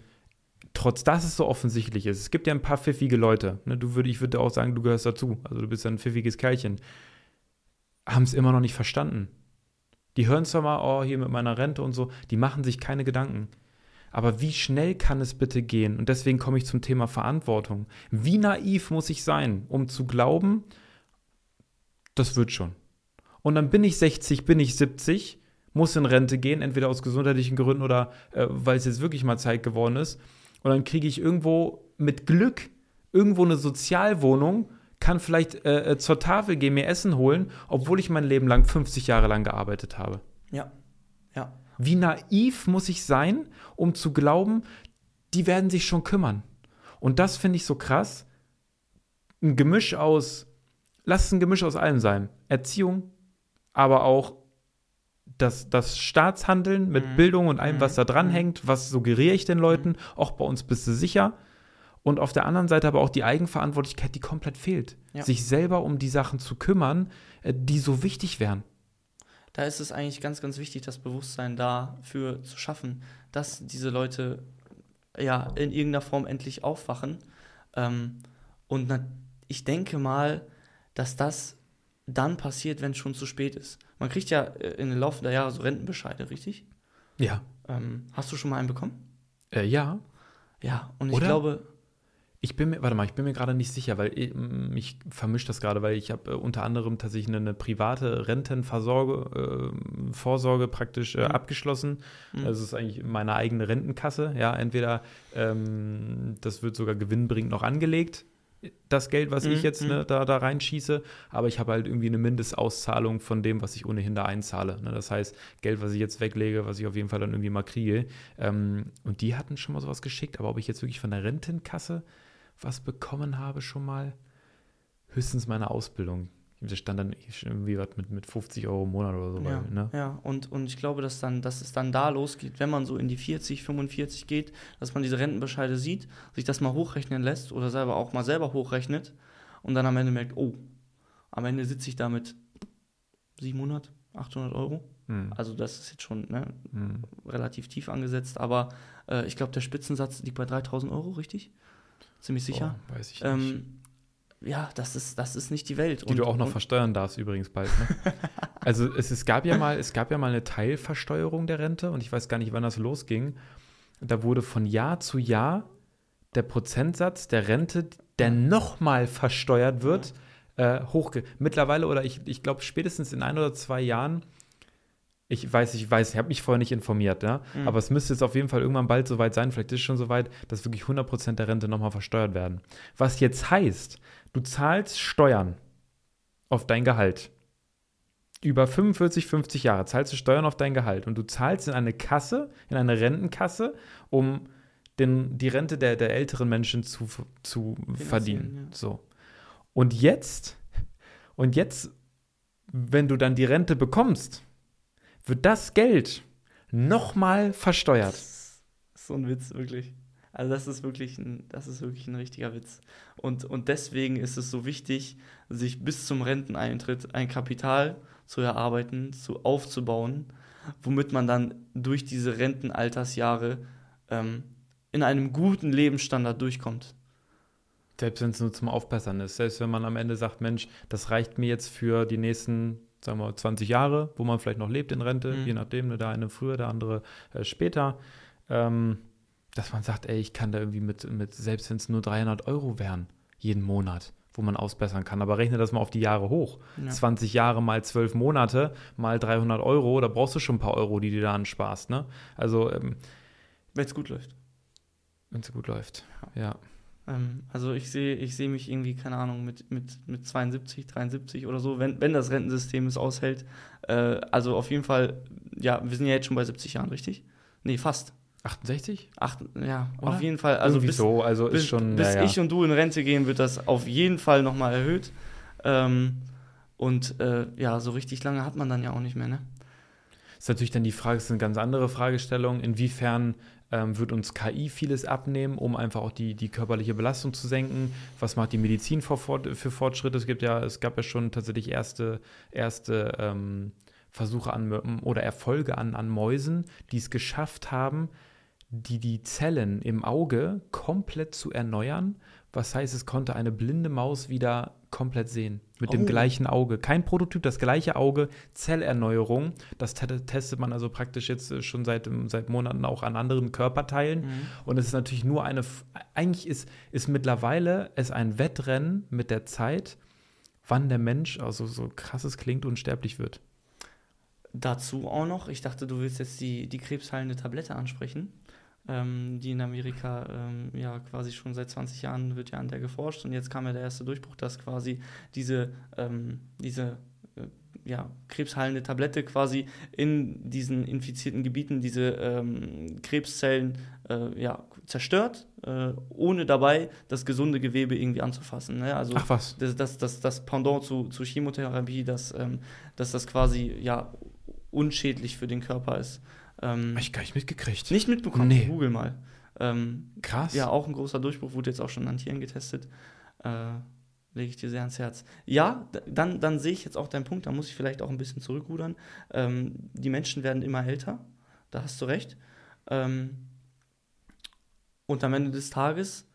trotz dass es so offensichtlich ist, es gibt ja ein paar pfiffige Leute, ne, du würd, ich würde auch sagen, du gehörst dazu, also du bist ein pfiffiges Kerlchen, haben es immer noch nicht verstanden. Die hören zwar mal, oh, hier mit meiner Rente und so, die machen sich keine Gedanken. Aber wie schnell kann es bitte gehen? Und deswegen komme ich zum Thema Verantwortung. Wie naiv muss ich sein, um zu glauben, das wird schon. Und dann bin ich 60, bin ich 70 muss in Rente gehen, entweder aus gesundheitlichen Gründen oder äh, weil es jetzt wirklich mal Zeit geworden ist. Und dann kriege ich irgendwo mit Glück irgendwo eine Sozialwohnung, kann vielleicht äh, äh zur Tafel gehen, mir Essen holen, obwohl ich mein Leben lang 50 Jahre lang gearbeitet habe. Ja, ja. Wie naiv muss ich sein, um zu glauben, die werden sich schon kümmern. Und das finde ich so krass. Ein Gemisch aus, lass es ein Gemisch aus allem sein. Erziehung, aber auch das, das Staatshandeln mit mhm. Bildung und allem, was mhm. da dranhängt, was suggeriere ich den Leuten, auch bei uns bist du sicher. Und auf der anderen Seite aber auch die Eigenverantwortlichkeit, die komplett fehlt. Ja. Sich selber um die Sachen zu kümmern, äh, die so wichtig wären. Da ist es eigentlich ganz, ganz wichtig, das Bewusstsein dafür zu schaffen, dass diese Leute ja in irgendeiner Form endlich aufwachen. Ähm, und ich denke mal, dass das dann passiert, wenn es schon zu spät ist. Man kriegt ja äh, in den Laufe der Jahre so Rentenbescheide, richtig? Ja. Ähm, hast du schon mal einen bekommen? Äh, ja. Ja, und ich Oder? glaube, Ich bin mir, warte mal, ich bin mir gerade nicht sicher, weil ich, mm, ich vermische das gerade, weil ich habe äh, unter anderem tatsächlich eine, eine private Rentenvorsorge äh, Vorsorge praktisch äh, Mhm. abgeschlossen. Mhm. Das ist eigentlich meine eigene Rentenkasse. Ja, entweder ähm, das wird sogar gewinnbringend noch angelegt, das Geld, was ich Mhm, jetzt mhm. ne, da, da reinschieße, aber ich habe halt irgendwie eine Mindestauszahlung von dem, was ich ohnehin da einzahle. Ne? Das heißt, Geld, was ich jetzt weglege, was ich auf jeden Fall dann irgendwie mal kriege. Ähm, und die hatten schon mal sowas geschickt, aber ob ich jetzt wirklich von der Rentenkasse was bekommen habe schon mal, höchstens meine Ausbildung. Da stand dann irgendwie was mit, mit 50 Euro im Monat oder so. ja, weil, ne? ja. Und, und ich glaube, dass, dann, dass es dann da losgeht, wenn man so in die 40, 45 geht, dass man diese Rentenbescheide sieht, sich das mal hochrechnen lässt oder selber auch mal selber hochrechnet und dann am Ende merkt, oh, am Ende sitze ich da mit 700, 800 Euro. Hm, Also das ist jetzt schon ne, hm. relativ tief angesetzt, aber äh, ich glaube, der Spitzensatz liegt bei 3000 Euro, richtig? Ziemlich sicher. Boah, weiß ich nicht. Ähm, ja, das ist, das ist nicht die Welt. Die du auch noch und, versteuern darfst übrigens bald. Ne? also es, es gab ja mal, es gab ja mal eine Teilversteuerung der Rente und ich weiß gar nicht, wann das losging. Da wurde von Jahr zu Jahr der Prozentsatz der Rente, der nochmal versteuert wird, äh, hochge. Mittlerweile oder ich, ich glaube spätestens in ein oder zwei Jahren. Ich weiß, ich weiß, ich habe mich vorher nicht informiert, ja. Mhm. Aber es müsste jetzt auf jeden Fall irgendwann bald soweit sein, vielleicht ist es schon soweit, dass wirklich 100% der Rente nochmal versteuert werden. Was jetzt heißt, du zahlst Steuern auf dein Gehalt. Über 45, 50 Jahre zahlst du Steuern auf dein Gehalt und du zahlst in eine Kasse, in eine Rentenkasse, um den, die Rente der, der älteren Menschen zu, zu verdienen. ja. So. Und jetzt, und jetzt, wenn du dann die Rente bekommst, wird das Geld nochmal versteuert. Das ist so ein Witz, wirklich. Also das ist wirklich ein, das ist wirklich ein richtiger Witz. Und, und deswegen ist es so wichtig, sich bis zum Renteneintritt ein Kapital zu erarbeiten, zu aufzubauen, womit man dann durch diese Rentenaltersjahre ähm, in einem guten Lebensstandard durchkommt. Selbst wenn es nur zum Aufbessern ist. Selbst wenn man am Ende sagt, Mensch, das reicht mir jetzt für die nächsten, sagen wir, 20 Jahre, wo man vielleicht noch lebt in Rente, Mhm. je nachdem, ne, der eine früher, der andere äh, später. Ähm, dass man sagt, ey, ich kann da irgendwie mit, mit selbst wenn es nur 300 Euro wären, jeden Monat, wo man ausbessern kann. Aber rechne das mal auf die Jahre hoch. Ja. 20 Jahre mal 12 Monate mal 300 Euro, da brauchst du schon ein paar Euro, die du da ansparst. Ne? Also, ähm, Wenn es gut läuft. wenn es gut läuft. Ja. Ähm, also ich sehe ich sehe mich irgendwie, keine Ahnung, mit, mit, mit 72, 73 oder so, wenn, wenn das Rentensystem es aushält. Äh, also auf jeden Fall, ja, wir sind ja jetzt schon bei 70 Jahren, richtig? Nee, fast. 68? Acht, ja, Oder? auf jeden Fall. Also Irgendwie bis, so, also bis, ist schon. bis ja, ja. ich und du in Rente gehen, wird das auf jeden Fall nochmal erhöht. Ähm, und äh, ja, so richtig lange hat man dann ja auch nicht mehr, ne? ist natürlich dann die Frage, ist eine ganz andere Fragestellung, inwiefern ähm, wird uns KI vieles abnehmen, um einfach auch die, die körperliche Belastung zu senken? Was macht die Medizin für, für Fortschritte? Es gibt ja, es gab ja schon tatsächlich erste, erste ähm, Versuche an oder Erfolge an, an Mäusen, die es geschafft haben, die die Zellen im Auge komplett zu erneuern. Was heißt, es konnte eine blinde Maus wieder komplett sehen. Mit dem Oh. gleichen Auge. Kein Prototyp, das gleiche Auge, Zellerneuerung. Das te- testet man also praktisch jetzt äh, schon seit, ähm, seit Monaten auch an anderen Körperteilen. Mhm. Und es ist natürlich nur eine, eigentlich ist, ist mittlerweile es ein Wettrennen mit der Zeit, wann der Mensch, also so krass es klingt, unsterblich wird. Dazu auch noch, ich dachte, du willst jetzt die, die krebsheilende Tablette ansprechen, ähm, die in Amerika ähm, ja quasi schon seit 20 Jahren wird ja an der geforscht und jetzt kam ja der erste Durchbruch, dass quasi diese, ähm, diese äh, ja, krebsheilende Tablette quasi in diesen infizierten Gebieten diese ähm, Krebszellen äh, ja, zerstört, äh, ohne dabei das gesunde Gewebe irgendwie anzufassen. Ne? Also Ach was. das, das, das, das Pendant zu, zu Chemotherapie, dass, ähm, dass das quasi ja unschädlich für den Körper ist. Ähm, Hab ich gar nicht mitgekriegt. nicht mitbekommen, Nee. google mal. Ähm, Krass. ja, auch ein großer Durchbruch, wurde jetzt auch schon an Tieren getestet. Äh, lege ich dir sehr ans Herz. Ja, dann, dann sehe ich jetzt auch deinen Punkt, da muss ich vielleicht auch ein bisschen zurückrudern. Ähm, die Menschen werden immer älter, da hast du recht. Ähm, und am Ende des Tages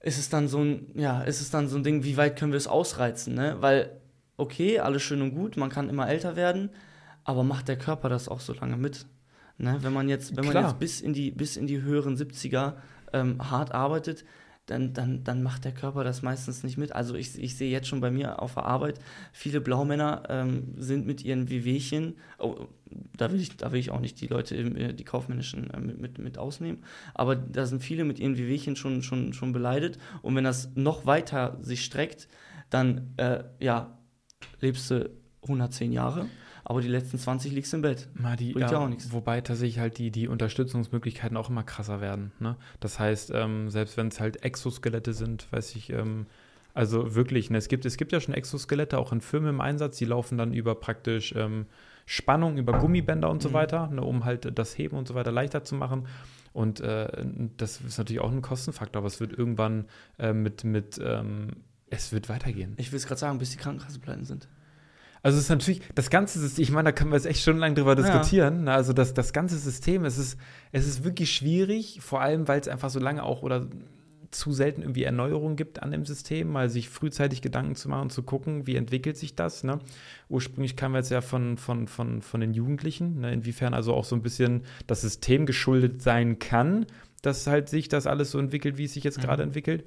ist es dann so ein, ja, ist es dann so ein Ding, wie weit können wir es ausreizen, ne? Weil, okay, alles schön und gut, man kann immer älter werden, aber macht der Körper das auch so lange mit? Ne? Wenn man jetzt, wenn man jetzt bis in die, bis in die höheren 70er ähm, hart arbeitet, dann, dann, dann macht der Körper das meistens nicht mit. Also ich, ich sehe jetzt schon bei mir auf der Arbeit, viele Blaumänner ähm, sind mit ihren Wehwehchen, oh, da, will ich, da will ich auch nicht die Leute, äh, die kaufmännischen äh, mit, mit, mit ausnehmen, aber da sind viele mit ihren Wehwehchen schon, schon, schon beleidet und wenn das noch weiter sich streckt, dann äh, ja, lebst du 110 Jahre aber die letzten 20 liegst im Bett. Mal die, Bringt ja, ja auch nichts. Wobei tatsächlich halt die, die Unterstützungsmöglichkeiten auch immer krasser werden. Ne? Das heißt, ähm, selbst wenn es halt Exoskelette sind, weiß ich, ähm, also wirklich, ne, es, gibt, es gibt ja schon Exoskelette auch in Firmen im Einsatz, die laufen dann über praktisch ähm, Spannung, über Gummibänder und so mhm. weiter, ne, um halt das Heben und so weiter leichter zu machen. Und äh, das ist natürlich auch ein Kostenfaktor, aber es wird irgendwann äh, mit, mit ähm, es wird weitergehen. Ich will es gerade sagen, bis die Krankenkassen pleiten sind. Also es ist natürlich, das ganze System, ich meine, da können wir jetzt echt schon lange drüber diskutieren. Ja. Also das, das ganze System, es ist, es ist wirklich schwierig, vor allem, weil es einfach so lange auch oder zu selten irgendwie Erneuerung gibt an dem System, mal sich frühzeitig Gedanken zu machen, zu gucken, wie entwickelt sich das. Ne? Ursprünglich kamen wir jetzt ja von, von, von, von den Jugendlichen, ne? inwiefern also auch so ein bisschen das System geschuldet sein kann, dass halt sich das alles so entwickelt, wie es sich jetzt mhm. gerade entwickelt.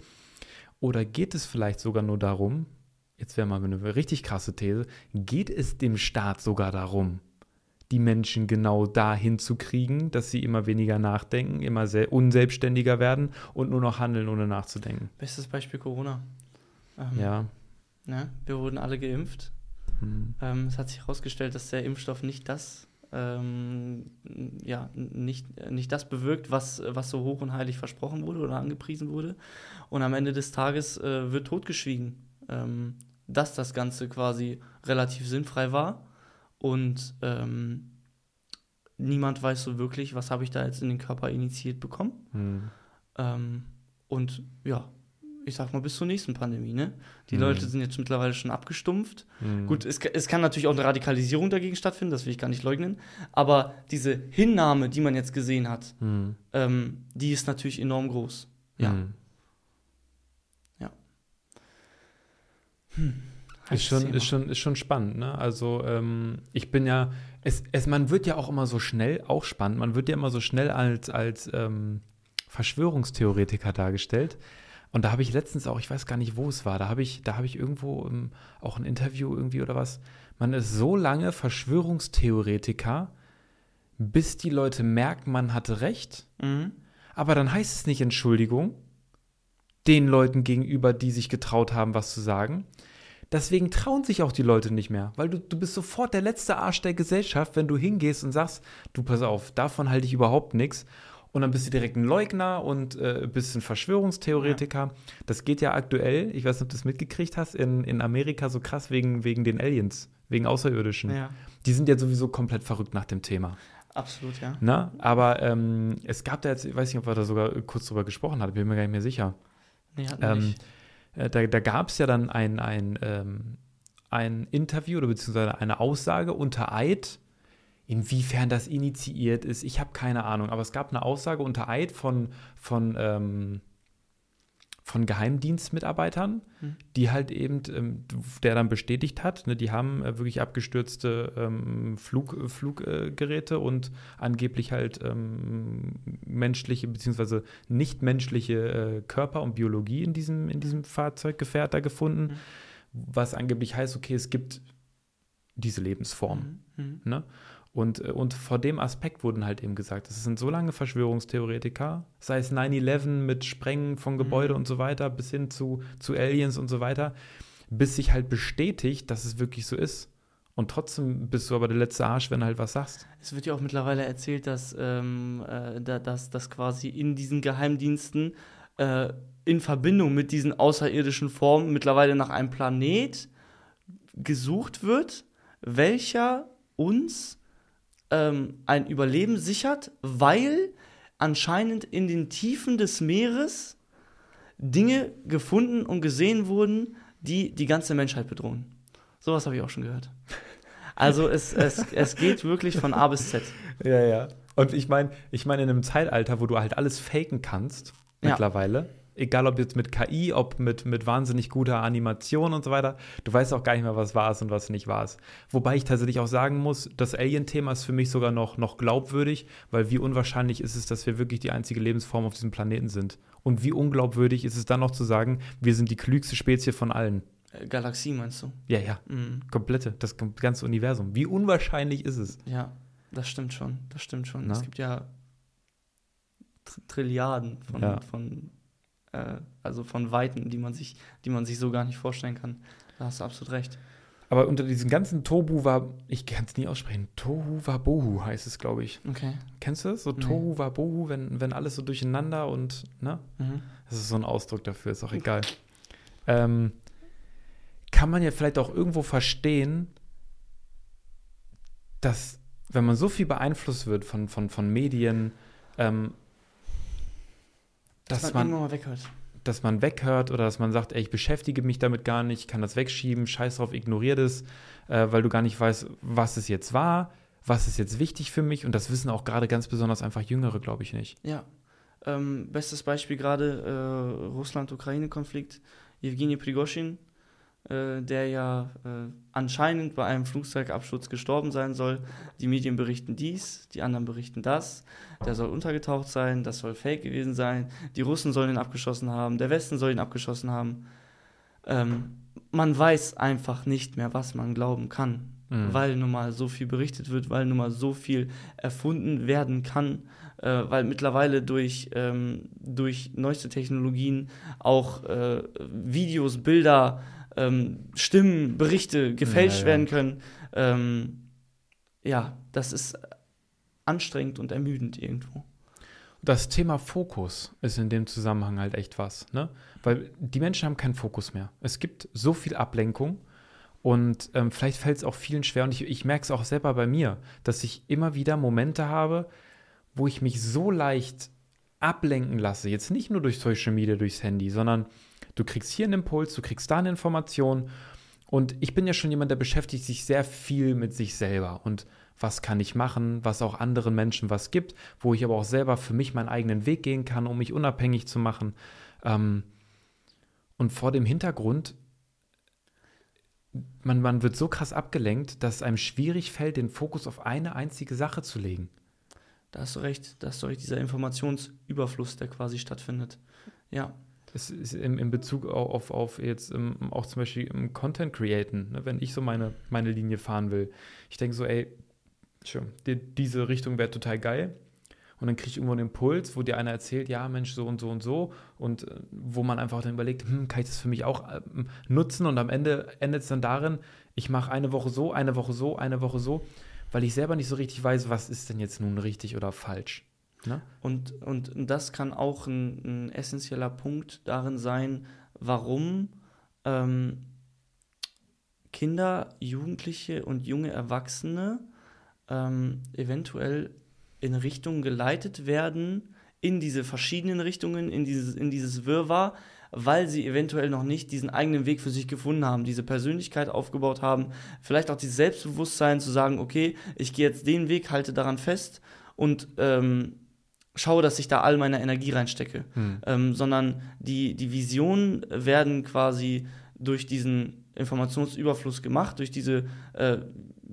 Oder geht es vielleicht sogar nur darum, jetzt wäre mal eine richtig krasse These, geht es dem Staat sogar darum, die Menschen genau dahin zu kriegen, dass sie immer weniger nachdenken, immer sehr unselbstständiger werden und nur noch handeln, ohne nachzudenken. Bestes Beispiel Corona. Ähm, ja. Ne? Wir wurden alle geimpft. Hm. Ähm, es hat sich herausgestellt, dass der Impfstoff nicht das, ähm, ja, nicht, nicht das bewirkt, was, was so hoch und heilig versprochen wurde oder angepriesen wurde. Und am Ende des Tages äh, wird totgeschwiegen. Ähm, dass das Ganze quasi relativ sinnfrei war und ähm, niemand weiß so wirklich, was habe ich da jetzt in den Körper initiiert bekommen. Mhm. Ähm, und ja, ich sag mal, bis zur nächsten Pandemie, ne? Die mhm. Leute sind jetzt mittlerweile schon abgestumpft. Mhm. Gut, es, es kann natürlich auch eine Radikalisierung dagegen stattfinden, das will ich gar nicht leugnen. Aber diese Hinnahme, die man jetzt gesehen hat, mhm. ähm, die ist natürlich enorm groß. Ja. Hm. Ist schon, ist, schon, ist schon spannend, ne? Also ähm, ich bin ja, es, es, man wird ja auch immer so schnell, auch spannend, man wird ja immer so schnell als, als ähm, Verschwörungstheoretiker dargestellt. Und da habe ich letztens auch, ich weiß gar nicht, wo es war, da habe ich, da habe ich irgendwo ähm, auch ein Interview irgendwie oder was. Man ist so lange Verschwörungstheoretiker, bis die Leute merken, man hatte recht. Mhm. Aber dann heißt es nicht Entschuldigung, den Leuten gegenüber, die sich getraut haben, was zu sagen. Deswegen trauen sich auch die Leute nicht mehr, weil du, du bist sofort der letzte Arsch der Gesellschaft, wenn du hingehst und sagst, du pass auf, davon halte ich überhaupt nichts. Und dann bist du direkt ein Leugner und äh, bist ein Verschwörungstheoretiker. Ja. Das geht ja aktuell, ich weiß nicht, ob du das mitgekriegt hast, in, in Amerika so krass wegen, wegen den Aliens, wegen Außerirdischen. Ja. Die sind ja sowieso komplett verrückt nach dem Thema. Absolut, ja. Na, aber ähm, es gab da jetzt, ich weiß nicht, ob wir da sogar kurz drüber gesprochen haben, bin mir gar nicht mehr sicher. Nee, ähm, äh, da da gab es ja dann ein, ein, ähm, ein Interview oder beziehungsweise eine Aussage unter Eid, inwiefern das initiiert ist. Ich habe keine Ahnung, aber es gab eine Aussage unter Eid von, von ähm, von Geheimdienstmitarbeitern, mhm. die halt eben, ähm, der dann bestätigt hat, ne, die haben äh, wirklich abgestürzte ähm, Flug, Fluggeräte und angeblich halt ähm, menschliche bzw. nichtmenschliche äh, Körper und Biologie in diesem, in diesem Fahrzeuggefährt da gefunden, mhm. was angeblich heißt, okay, es gibt diese Lebensform. Mhm. mhm. Ne? Und, äh, und vor dem Aspekt wurden halt eben gesagt, es sind so lange Verschwörungstheoretiker, sei es 9-11 mit Sprengen von Gebäude mhm. und so weiter, bis hin zu, zu Aliens und so weiter, bis sich halt bestätigt, dass es wirklich so ist. Und trotzdem bist du aber der letzte Arsch, wenn du halt was sagst. Es wird ja auch mittlerweile erzählt, dass, ähm, äh, dass, dass quasi in diesen Geheimdiensten äh, in Verbindung mit diesen außerirdischen Formen mittlerweile nach einem Planet gesucht wird, welcher uns ähm, ein Überleben sichert, weil anscheinend in den Tiefen des Meeres Dinge gefunden und gesehen wurden, die die ganze Menschheit bedrohen. Sowas habe ich auch schon gehört. Also es, es, es geht wirklich von A bis Z. Ja, ja. Und ich meine, ich meine, in einem Zeitalter, wo du halt alles faken kannst, ja. Egal ob jetzt mit KI, ob mit, mit wahnsinnig guter Animation und so weiter. Du weißt auch gar nicht mehr, was war es und was nicht war es. Wobei ich tatsächlich auch sagen muss, das Alien-Thema ist für mich sogar noch, noch glaubwürdig, weil wie unwahrscheinlich ist es, dass wir wirklich die einzige Lebensform auf diesem Planeten sind. Und wie unglaubwürdig ist es dann noch zu sagen, wir sind die klügste Spezie von allen. Äh, Galaxie meinst du? Ja, ja. Mhm. Komplette, das ganze Universum. Wie unwahrscheinlich ist es? Ja, das stimmt schon. Das stimmt schon. Na? Es gibt ja Tr Trilliarden von, Ja. von äh, also von Weiten, die man sich, die man sich so gar nicht vorstellen kann. Da hast du absolut recht. Aber unter diesem ganzen Tohu war, ich kann es nie aussprechen, Tohu Wabohu heißt es, glaube ich. Okay. Kennst du das? So Nee. Tohu Wabohu, wenn, wenn alles so durcheinander und, ne? Mhm. Das ist so ein Ausdruck dafür, ist auch egal. Ähm, kann man ja vielleicht auch irgendwo verstehen, dass, wenn man so viel beeinflusst wird von, von, von Medien, ähm, dass, man, irgendwann mal weghört. dass man weghört oder dass man sagt, ey, ich beschäftige mich damit gar nicht, kann das wegschieben, scheiß drauf, ignorier das, äh, weil du gar nicht weißt, was es jetzt war, was ist jetzt wichtig für mich und das wissen auch gerade ganz besonders einfach Jüngere, glaube ich nicht. Ja. Ähm, bestes Beispiel gerade äh, Russland-Ukraine-Konflikt. Evgeny Prigoschin, äh, der ja äh, anscheinend bei einem Flugzeugabsturz gestorben sein soll. Die Medien berichten dies, die anderen berichten das. Der soll untergetaucht sein, das soll fake gewesen sein. Die Russen sollen ihn abgeschossen haben, der Westen soll ihn abgeschossen haben. Ähm, man weiß einfach nicht mehr, was man glauben kann Mhm. weil nun mal so viel berichtet wird, weil nun mal so viel erfunden werden kann, äh, weil mittlerweile durch, ähm, durch neueste Technologien auch äh, Videos, Bilder, ähm, Stimmen, Berichte gefälscht Ja, ja. werden können. Ähm, ja, das ist anstrengend und ermüdend irgendwo. Das Thema Fokus ist in dem Zusammenhang halt echt was, ne? Weil die Menschen haben keinen Fokus mehr. Es gibt so viel Ablenkung und ähm, vielleicht fällt es auch vielen schwer und ich, ich merke es auch selber bei mir, dass ich immer wieder Momente habe, wo ich mich so leicht ablenken lasse. Jetzt nicht nur durch Social Media, durchs Handy, sondern du kriegst hier einen Impuls, du kriegst da eine Information und ich bin ja schon jemand, der beschäftigt sich sehr viel mit sich selber und was kann ich machen, was auch anderen Menschen was gibt, wo ich aber auch selber für mich meinen eigenen Weg gehen kann, um mich unabhängig zu machen. Ähm, und vor dem Hintergrund, man, man wird so krass abgelenkt, dass es einem schwierig fällt, den Fokus auf eine einzige Sache zu legen. Da hast du recht, da hast du recht, dieser Informationsüberfluss, der quasi stattfindet. Ja, Es ist in, in Bezug au- auf, auf jetzt ähm, auch zum Beispiel im Content Createn, ne, wenn ich so meine, meine Linie fahren will. Ich denke so, ey, schön, die, diese Richtung wäre total geil. Und dann kriege ich irgendwo einen Impuls, wo dir einer erzählt, ja, Mensch, so und so und so. Und äh, wo man einfach dann überlegt, hm, kann ich das für mich auch ähm, nutzen? Und am Ende endet es dann darin, ich mache eine Woche so, eine Woche so, eine Woche so, weil ich selber nicht so richtig weiß, was ist denn jetzt nun richtig oder falsch. Ne? Und, und das kann auch ein, ein essentieller Punkt darin sein, warum ähm, Kinder, Jugendliche und junge Erwachsene ähm, eventuell in Richtungen geleitet werden, in diese verschiedenen Richtungen, in dieses, in dieses Wirrwarr, weil sie eventuell noch nicht diesen eigenen Weg für sich gefunden haben, diese Persönlichkeit aufgebaut haben, vielleicht auch dieses Selbstbewusstsein zu sagen, okay, ich gehe jetzt den Weg, halte daran fest und ähm, schaue, dass ich da all meine Energie reinstecke. Ähm, sondern die, die Visionen werden quasi durch diesen Informationsüberfluss gemacht, durch diese äh,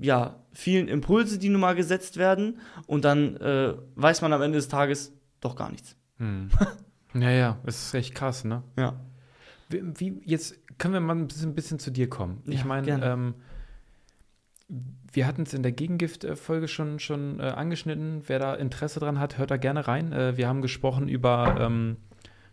ja, vielen Impulse, die nun mal gesetzt werden und dann äh, weiß man am Ende des Tages doch gar nichts. Hm. ja, ja, es ist echt krass, ne? Ja. Wie, wie, jetzt können wir mal ein bisschen, ein bisschen zu dir kommen. ich Ja, meine, gerne. ähm, wir hatten es in der Gegengift-Folge schon, schon äh, angeschnitten. Wer da Interesse dran hat, hört da gerne rein. Äh, wir haben gesprochen über ähm,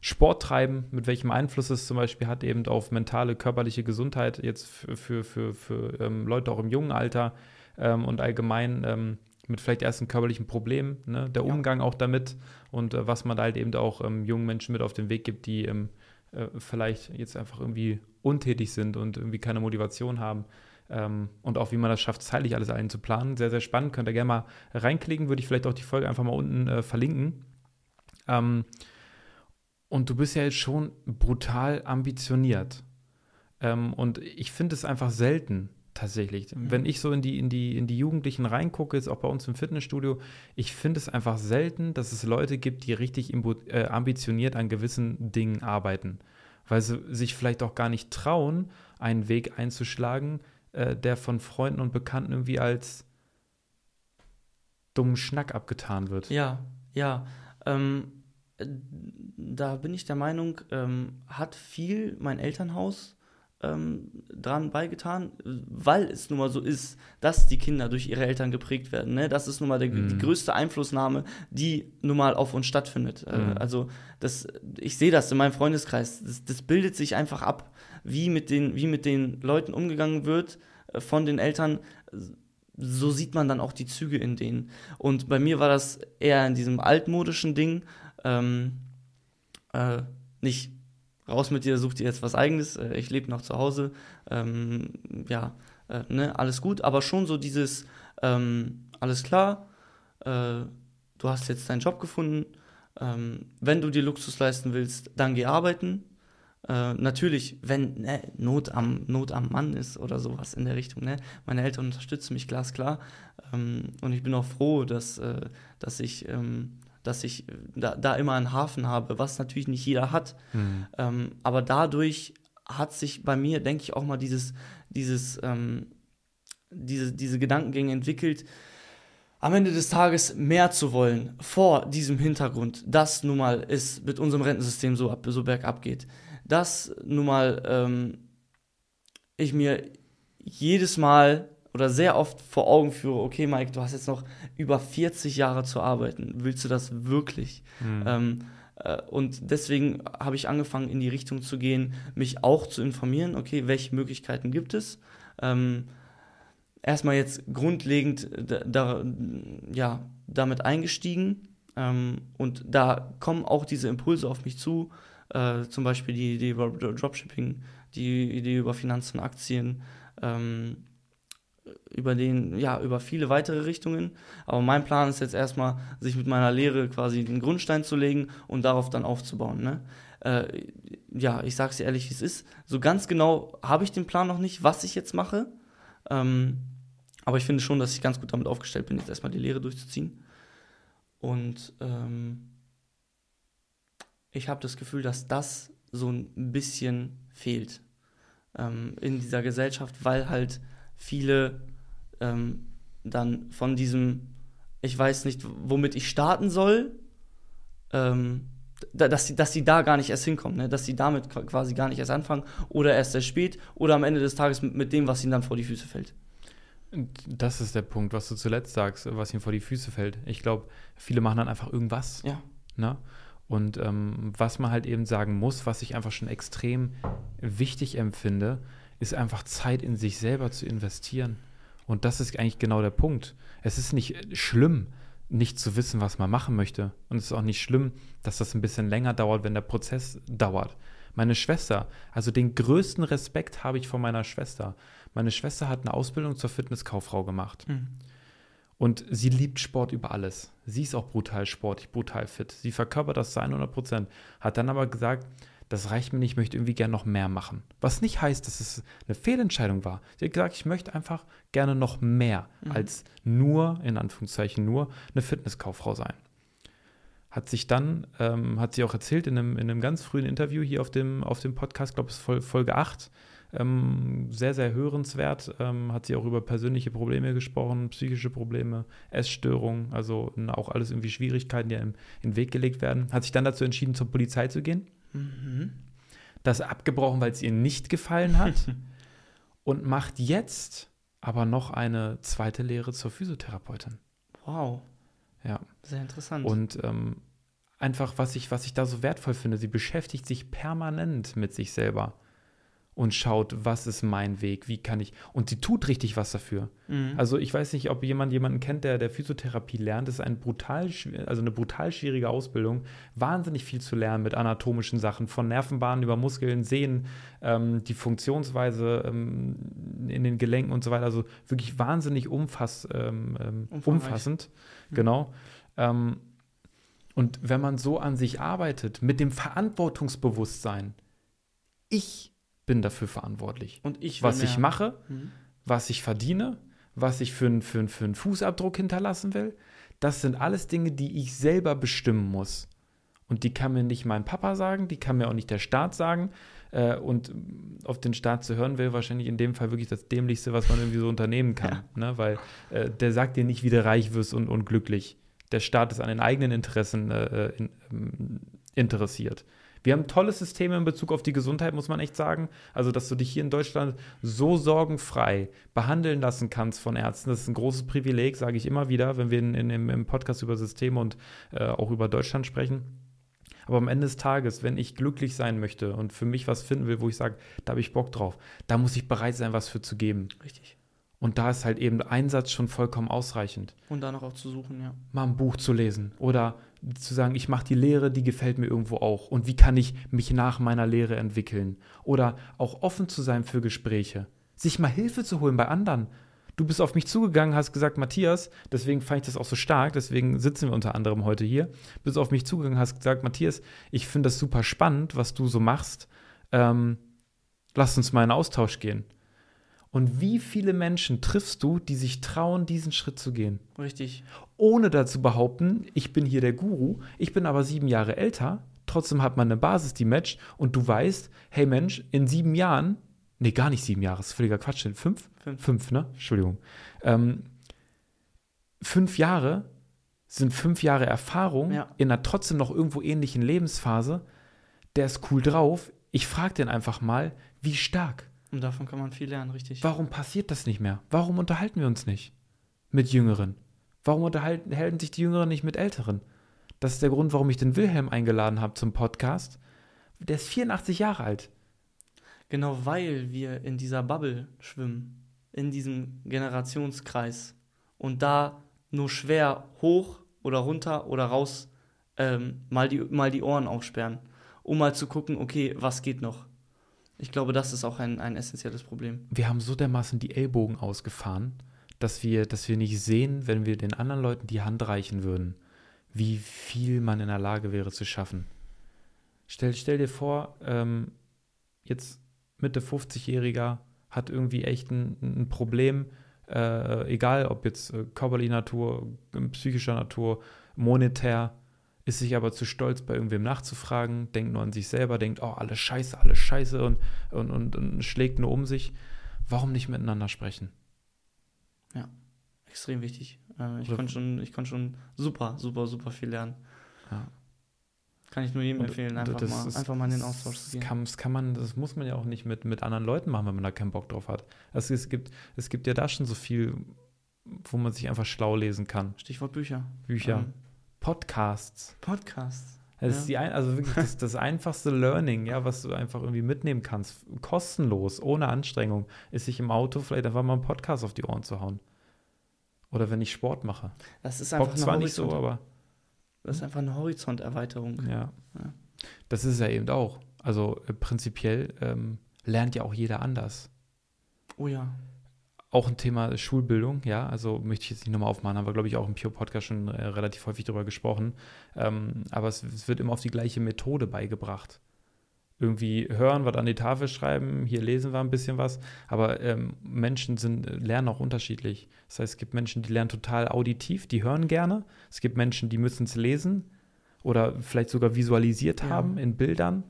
Sporttreiben, mit welchem Einfluss es zum Beispiel hat, eben auf mentale, körperliche Gesundheit, jetzt für, für, für, für ähm, Leute auch im jungen Alter ähm, und allgemein ähm, mit vielleicht ersten körperlichen Problemen, ne? der Ja. Umgang auch damit und äh, was man da halt eben auch ähm, jungen Menschen mit auf den Weg gibt, die ähm, äh, vielleicht jetzt einfach irgendwie untätig sind und irgendwie keine Motivation haben. Ähm, und auch wie man das schafft, zeitlich alles allen zu planen. Sehr, sehr spannend. Könnt ihr gerne mal reinklicken. Würde ich vielleicht auch die Folge einfach mal unten äh, verlinken. Ähm, und du bist ja jetzt schon brutal ambitioniert. Ähm, und ich finde es einfach selten, tatsächlich. Mhm. Wenn ich so in die, in, die, in die Jugendlichen reingucke, jetzt auch bei uns im Fitnessstudio, ich finde es einfach selten, dass es Leute gibt, die richtig äh, ambitioniert an gewissen Dingen arbeiten. Weil sie sich vielleicht auch gar nicht trauen, einen Weg einzuschlagen, äh, der von Freunden und Bekannten irgendwie als dummen Schnack abgetan wird. Ja, ja. Ähm, da bin ich der Meinung, ähm, hat viel mein Elternhaus ähm, dran beigetan, weil es nun mal so ist, dass die Kinder durch ihre Eltern geprägt werden. Ne? Das ist nun mal der, mm. die größte Einflussnahme, die nun mal auf uns stattfindet. Mm. Äh, also das, ich sehe das in meinem Freundeskreis. Das, das, bildet sich einfach ab, wie mit den, wie mit den Leuten umgegangen wird äh, von den Eltern. So sieht man dann auch die Züge in denen. Und bei mir war das eher in diesem altmodischen Ding. Ähm, äh, nicht raus mit dir, such dir jetzt was eigenes, äh, ich lebe noch zu Hause, ähm, ja, äh, ne, alles gut, aber schon so dieses, ähm, alles klar, äh, du hast jetzt deinen Job gefunden, ähm, wenn du dir Luxus leisten willst, dann geh arbeiten. Äh, natürlich, wenn ne, Not, am, Not am Mann ist oder sowas in der Richtung. Ne? Meine Eltern unterstützen mich glasklar ähm, und ich bin auch froh, dass, äh, dass ich ähm, dass ich da, da immer einen Hafen habe, was natürlich nicht jeder hat. Mhm. Ähm, aber dadurch hat sich bei mir, denke ich, auch mal dieses, dieses, ähm, diese, diese Gedankengänge entwickelt, am Ende des Tages mehr zu wollen, vor diesem Hintergrund, dass nun mal es mit unserem Rentensystem so, ab, so bergab geht. Dass nun mal ähm, ich mir jedes Mal oder sehr oft vor Augen führe, okay, Mike, du hast jetzt noch über 40 Jahre zu arbeiten. Willst du das wirklich? Mhm. Ähm, äh, und deswegen habe ich angefangen, in die Richtung zu gehen, mich auch zu informieren, okay, welche Möglichkeiten gibt es? Ähm, erstmal jetzt grundlegend da, da, ja, damit eingestiegen. Ähm, und da kommen auch diese Impulse auf mich zu, äh, zum Beispiel die Idee über Dropshipping, die Idee über Finanzen, Aktien, ähm, über den, ja, über viele weitere Richtungen. Aber mein Plan ist jetzt erstmal, sich mit meiner Lehre quasi den Grundstein zu legen und darauf dann aufzubauen. Ne? Äh, ja, ich sag's dir ehrlich, wie es ist. So ganz genau habe ich den Plan noch nicht, was ich jetzt mache. Ähm, aber ich finde schon, dass ich ganz gut damit aufgestellt bin, jetzt erstmal die Lehre durchzuziehen. Und ähm, ich habe das Gefühl, dass das so ein bisschen fehlt ähm, in dieser Gesellschaft, weil halt viele ähm, dann von diesem, ich weiß nicht, womit ich starten soll, ähm, dass sie, dass sie da gar nicht erst hinkommen, ne? dass sie damit quasi gar nicht erst anfangen oder erst sehr spät oder am Ende des Tages mit, mit dem, was ihnen dann vor die Füße fällt. Das ist der Punkt, was du zuletzt sagst, was ihnen vor die Füße fällt. Ich glaube, viele machen dann einfach irgendwas. Ja. Ne? Und ähm, was man halt eben sagen muss, was ich einfach schon extrem wichtig empfinde, ist einfach Zeit in sich selber zu investieren. Und das ist eigentlich genau der Punkt. Es ist nicht schlimm, nicht zu wissen, was man machen möchte. Und es ist auch nicht schlimm, dass das ein bisschen länger dauert, wenn der Prozess dauert. Meine Schwester, also den größten Respekt habe ich vor meiner Schwester. Meine Schwester hat eine Ausbildung zur Fitnesskauffrau gemacht. Mhm. Und sie liebt Sport über alles. Sie ist auch brutal sportlich, brutal fit. Sie verkörpert das zu 100 Prozent. Hat dann aber gesagt, das reicht mir nicht, ich möchte irgendwie gerne noch mehr machen. Was nicht heißt, dass es eine Fehlentscheidung war. Sie hat gesagt, ich möchte einfach gerne noch mehr mhm. als nur, in Anführungszeichen nur, eine Fitnesskauffrau sein. Hat sich dann, ähm, hat sie auch erzählt in einem, in einem ganz frühen Interview hier auf dem, auf dem Podcast, glaube ich, Folge 8, ähm, sehr, sehr hörenswert. Ähm, hat sie auch über persönliche Probleme gesprochen, psychische Probleme, Essstörungen, also auch alles irgendwie Schwierigkeiten, die in den Weg gelegt werden. Hat sich dann dazu entschieden, zur Polizei zu gehen Mhm. Das abgebrochen, weil es ihr nicht gefallen hat. und macht jetzt aber noch eine zweite Lehre zur Physiotherapeutin. Wow. Ja. Sehr interessant. Und ähm, einfach, was ich, was ich da so wertvoll finde, sie beschäftigt sich permanent mit sich selber und schaut, was ist mein Weg, wie kann ich. Und sie tut richtig was dafür. Mhm. Also ich weiß nicht, ob jemand jemanden kennt, der der Physiotherapie lernt. Das ist ein brutal, also eine brutal schwierige Ausbildung. Wahnsinnig viel zu lernen mit anatomischen Sachen, von Nervenbahnen über Muskeln, Sehen, ähm, die Funktionsweise ähm, in den Gelenken und so weiter. Also wirklich wahnsinnig umfass, ähm, ähm umfassend. Mhm. Genau. Ähm, und wenn man so an sich arbeitet, mit dem Verantwortungsbewusstsein, ich bin dafür verantwortlich. Und ich was ich mache, mhm. was ich verdiene, was ich für, für, für einen Fußabdruck hinterlassen will. Das sind alles Dinge, die ich selber bestimmen muss. Und die kann mir nicht mein Papa sagen, die kann mir auch nicht der Staat sagen. Äh, und auf den Staat zu hören, wäre wahrscheinlich in dem Fall wirklich das Dämlichste, was man irgendwie so unternehmen kann. Ja. Ne? Weil äh, der sagt dir nicht, wie du reich wirst und, und glücklich. Der Staat ist an den eigenen Interessen äh, in, ähm, interessiert. Wir haben tolle Systeme in Bezug auf die Gesundheit, muss man echt sagen. Also, dass du dich hier in Deutschland so sorgenfrei behandeln lassen kannst von Ärzten, das ist ein großes Privileg, sage ich immer wieder, wenn wir in, in, im Podcast über Systeme und äh, auch über Deutschland sprechen. Aber am Ende des Tages, wenn ich glücklich sein möchte und für mich was finden will, wo ich sage, da habe ich Bock drauf, da muss ich bereit sein, was für zu geben. Richtig. Und da ist halt eben Einsatz schon vollkommen ausreichend. Und danach auch zu suchen, ja. Mal ein Buch zu lesen oder zu sagen, ich mache die Lehre, die gefällt mir irgendwo auch. Und wie kann ich mich nach meiner Lehre entwickeln? Oder auch offen zu sein für Gespräche. Sich mal Hilfe zu holen bei anderen. Du bist auf mich zugegangen, hast gesagt, Matthias, deswegen fand ich das auch so stark, deswegen sitzen wir unter anderem heute hier. Bist auf mich zugegangen, hast gesagt, Matthias, ich finde das super spannend, was du so machst. Ähm, lass uns mal in Austausch gehen. Und wie viele Menschen triffst du, die sich trauen, diesen Schritt zu gehen? Richtig. Ohne dazu behaupten, ich bin hier der Guru, ich bin aber sieben Jahre älter, trotzdem hat man eine Basis, die matcht und du weißt, hey Mensch, in sieben Jahren, nee, gar nicht sieben Jahre, das ist völliger Quatsch, fünf? Fünf, fünf ne? Entschuldigung. Ähm, fünf Jahre sind fünf Jahre Erfahrung ja. in einer trotzdem noch irgendwo ähnlichen Lebensphase. Der ist cool drauf. Ich frage den einfach mal, wie stark? Und davon kann man viel lernen, richtig. Warum passiert das nicht mehr? Warum unterhalten wir uns nicht mit Jüngeren? Warum unterhalten sich die Jüngeren nicht mit Älteren? Das ist der Grund, warum ich den Wilhelm eingeladen habe zum Podcast. Der ist 84 Jahre alt. Genau, weil wir in dieser Bubble schwimmen, in diesem Generationskreis und da nur schwer hoch oder runter oder raus ähm, mal, die, mal die Ohren aufsperren, um mal zu gucken, okay, was geht noch. Ich glaube, das ist auch ein, ein essentielles Problem. Wir haben so dermaßen die Ellbogen ausgefahren, dass wir, dass wir nicht sehen, wenn wir den anderen Leuten die Hand reichen würden, wie viel man in der Lage wäre zu schaffen. Stell, stell dir vor, ähm, jetzt Mitte 50-Jähriger hat irgendwie echt ein, ein Problem, äh, egal ob jetzt äh, körperlicher Natur, psychischer Natur, monetär, ist sich aber zu stolz, bei irgendwem nachzufragen, denkt nur an sich selber, denkt, oh, alles scheiße, alles scheiße und, und, und, und schlägt nur um sich. Warum nicht miteinander sprechen? Ja, extrem wichtig. Äh, ich konnte schon, konnt schon super, super, super viel lernen. Ja. Kann ich nur jedem und, empfehlen, einfach, mal, ist, einfach mal in den Austausch zu gehen. Kann, das, kann man, das muss man ja auch nicht mit, mit anderen Leuten machen, wenn man da keinen Bock drauf hat. Also es, gibt, es gibt ja da schon so viel, wo man sich einfach schlau lesen kann. Stichwort Bücher. Bücher. Ähm, Podcasts. Podcasts. Das ja. ist die ein, also wirklich das, das einfachste Learning, ja, was du einfach irgendwie mitnehmen kannst, kostenlos, ohne Anstrengung, ist sich im Auto vielleicht einfach mal einen Podcast auf die Ohren zu hauen. Oder wenn ich Sport mache. Das ist einfach Bock zwar nicht so, aber das ist einfach eine Horizonterweiterung. Ja. ja. Das ist ja eben auch. Also äh, prinzipiell ähm, lernt ja auch jeder anders. Oh ja auch ein Thema Schulbildung, ja, also möchte ich jetzt nicht nochmal aufmachen, haben wir, glaube ich, auch im Pure-Podcast schon äh, relativ häufig darüber gesprochen. Ähm, aber es, es, wird immer auf die gleiche Methode beigebracht. Irgendwie hören, was an die Tafel schreiben, hier lesen wir ein bisschen was, aber ähm, Menschen sind, äh, lernen auch unterschiedlich. Das heißt, es gibt Menschen, die lernen total auditiv, die hören gerne. Es gibt Menschen, die müssen es lesen oder vielleicht sogar visualisiert ja. haben in Bildern.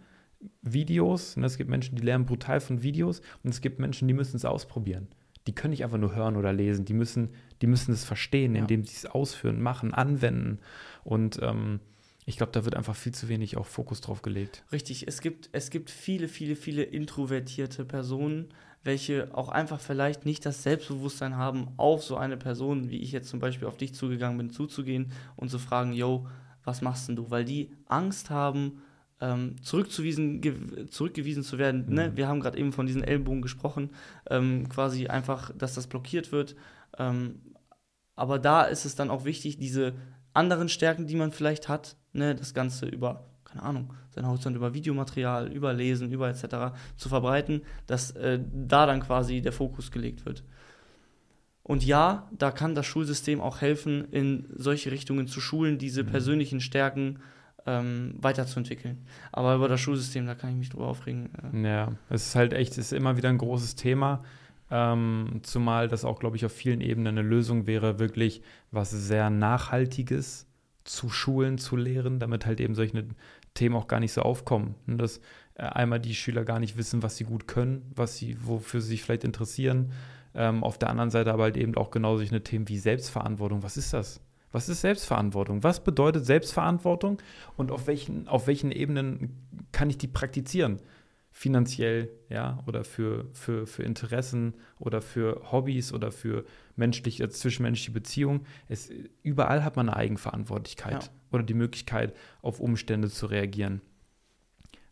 Videos, ne? es gibt Menschen, die lernen brutal von Videos und es gibt Menschen, die müssen es ausprobieren die können nicht einfach nur hören oder lesen, die müssen, die müssen es verstehen, ja. indem sie es ausführen, machen, anwenden. Und ähm, ich glaube, da wird einfach viel zu wenig auch Fokus drauf gelegt. Richtig, es gibt, es gibt viele, viele, viele introvertierte Personen, welche auch einfach vielleicht nicht das Selbstbewusstsein haben, auf so eine Person, wie ich jetzt zum Beispiel auf dich zugegangen bin, zuzugehen und zu fragen, yo, was machst denn du? Weil die Angst haben, ähm, zurückzuwiesen, zurückgewiesen zu werden. Ne? Mhm. Ne? Wir haben gerade eben von diesen Ellenbogen gesprochen, ähm, quasi einfach, dass das blockiert wird. Ähm, aber da ist es dann auch wichtig, diese anderen Stärken, die man vielleicht hat, ne? das Ganze über, keine Ahnung, sein Horizont über Videomaterial, über Lesen, über etc. zu verbreiten, dass äh, da dann quasi der Fokus gelegt wird. Und ja, da kann das Schulsystem auch helfen, in solche Richtungen zu schulen, diese mhm. persönlichen Stärken ähm, weiterzuentwickeln. Aber über das Schulsystem, da kann ich mich drüber aufregen. Äh. Ja, es ist halt echt, es ist immer wieder ein großes Thema. Ähm, zumal das auch, glaube ich, auf vielen Ebenen eine Lösung wäre, wirklich was sehr Nachhaltiges zu schulen, zu lehren, damit halt eben solche Themen auch gar nicht so aufkommen. Und dass äh, einmal die Schüler gar nicht wissen, was sie gut können, was sie, wofür sie sich vielleicht interessieren. Ähm, auf der anderen Seite aber halt eben auch genau solche Themen wie Selbstverantwortung. Was ist das? Was ist Selbstverantwortung? Was bedeutet Selbstverantwortung und auf welchen, auf welchen Ebenen kann ich die praktizieren? Finanziell, ja, oder für, für, für Interessen oder für Hobbys oder für menschliche, zwischenmenschliche Beziehungen. Es, überall hat man eine Eigenverantwortlichkeit ja. oder die Möglichkeit, auf Umstände zu reagieren.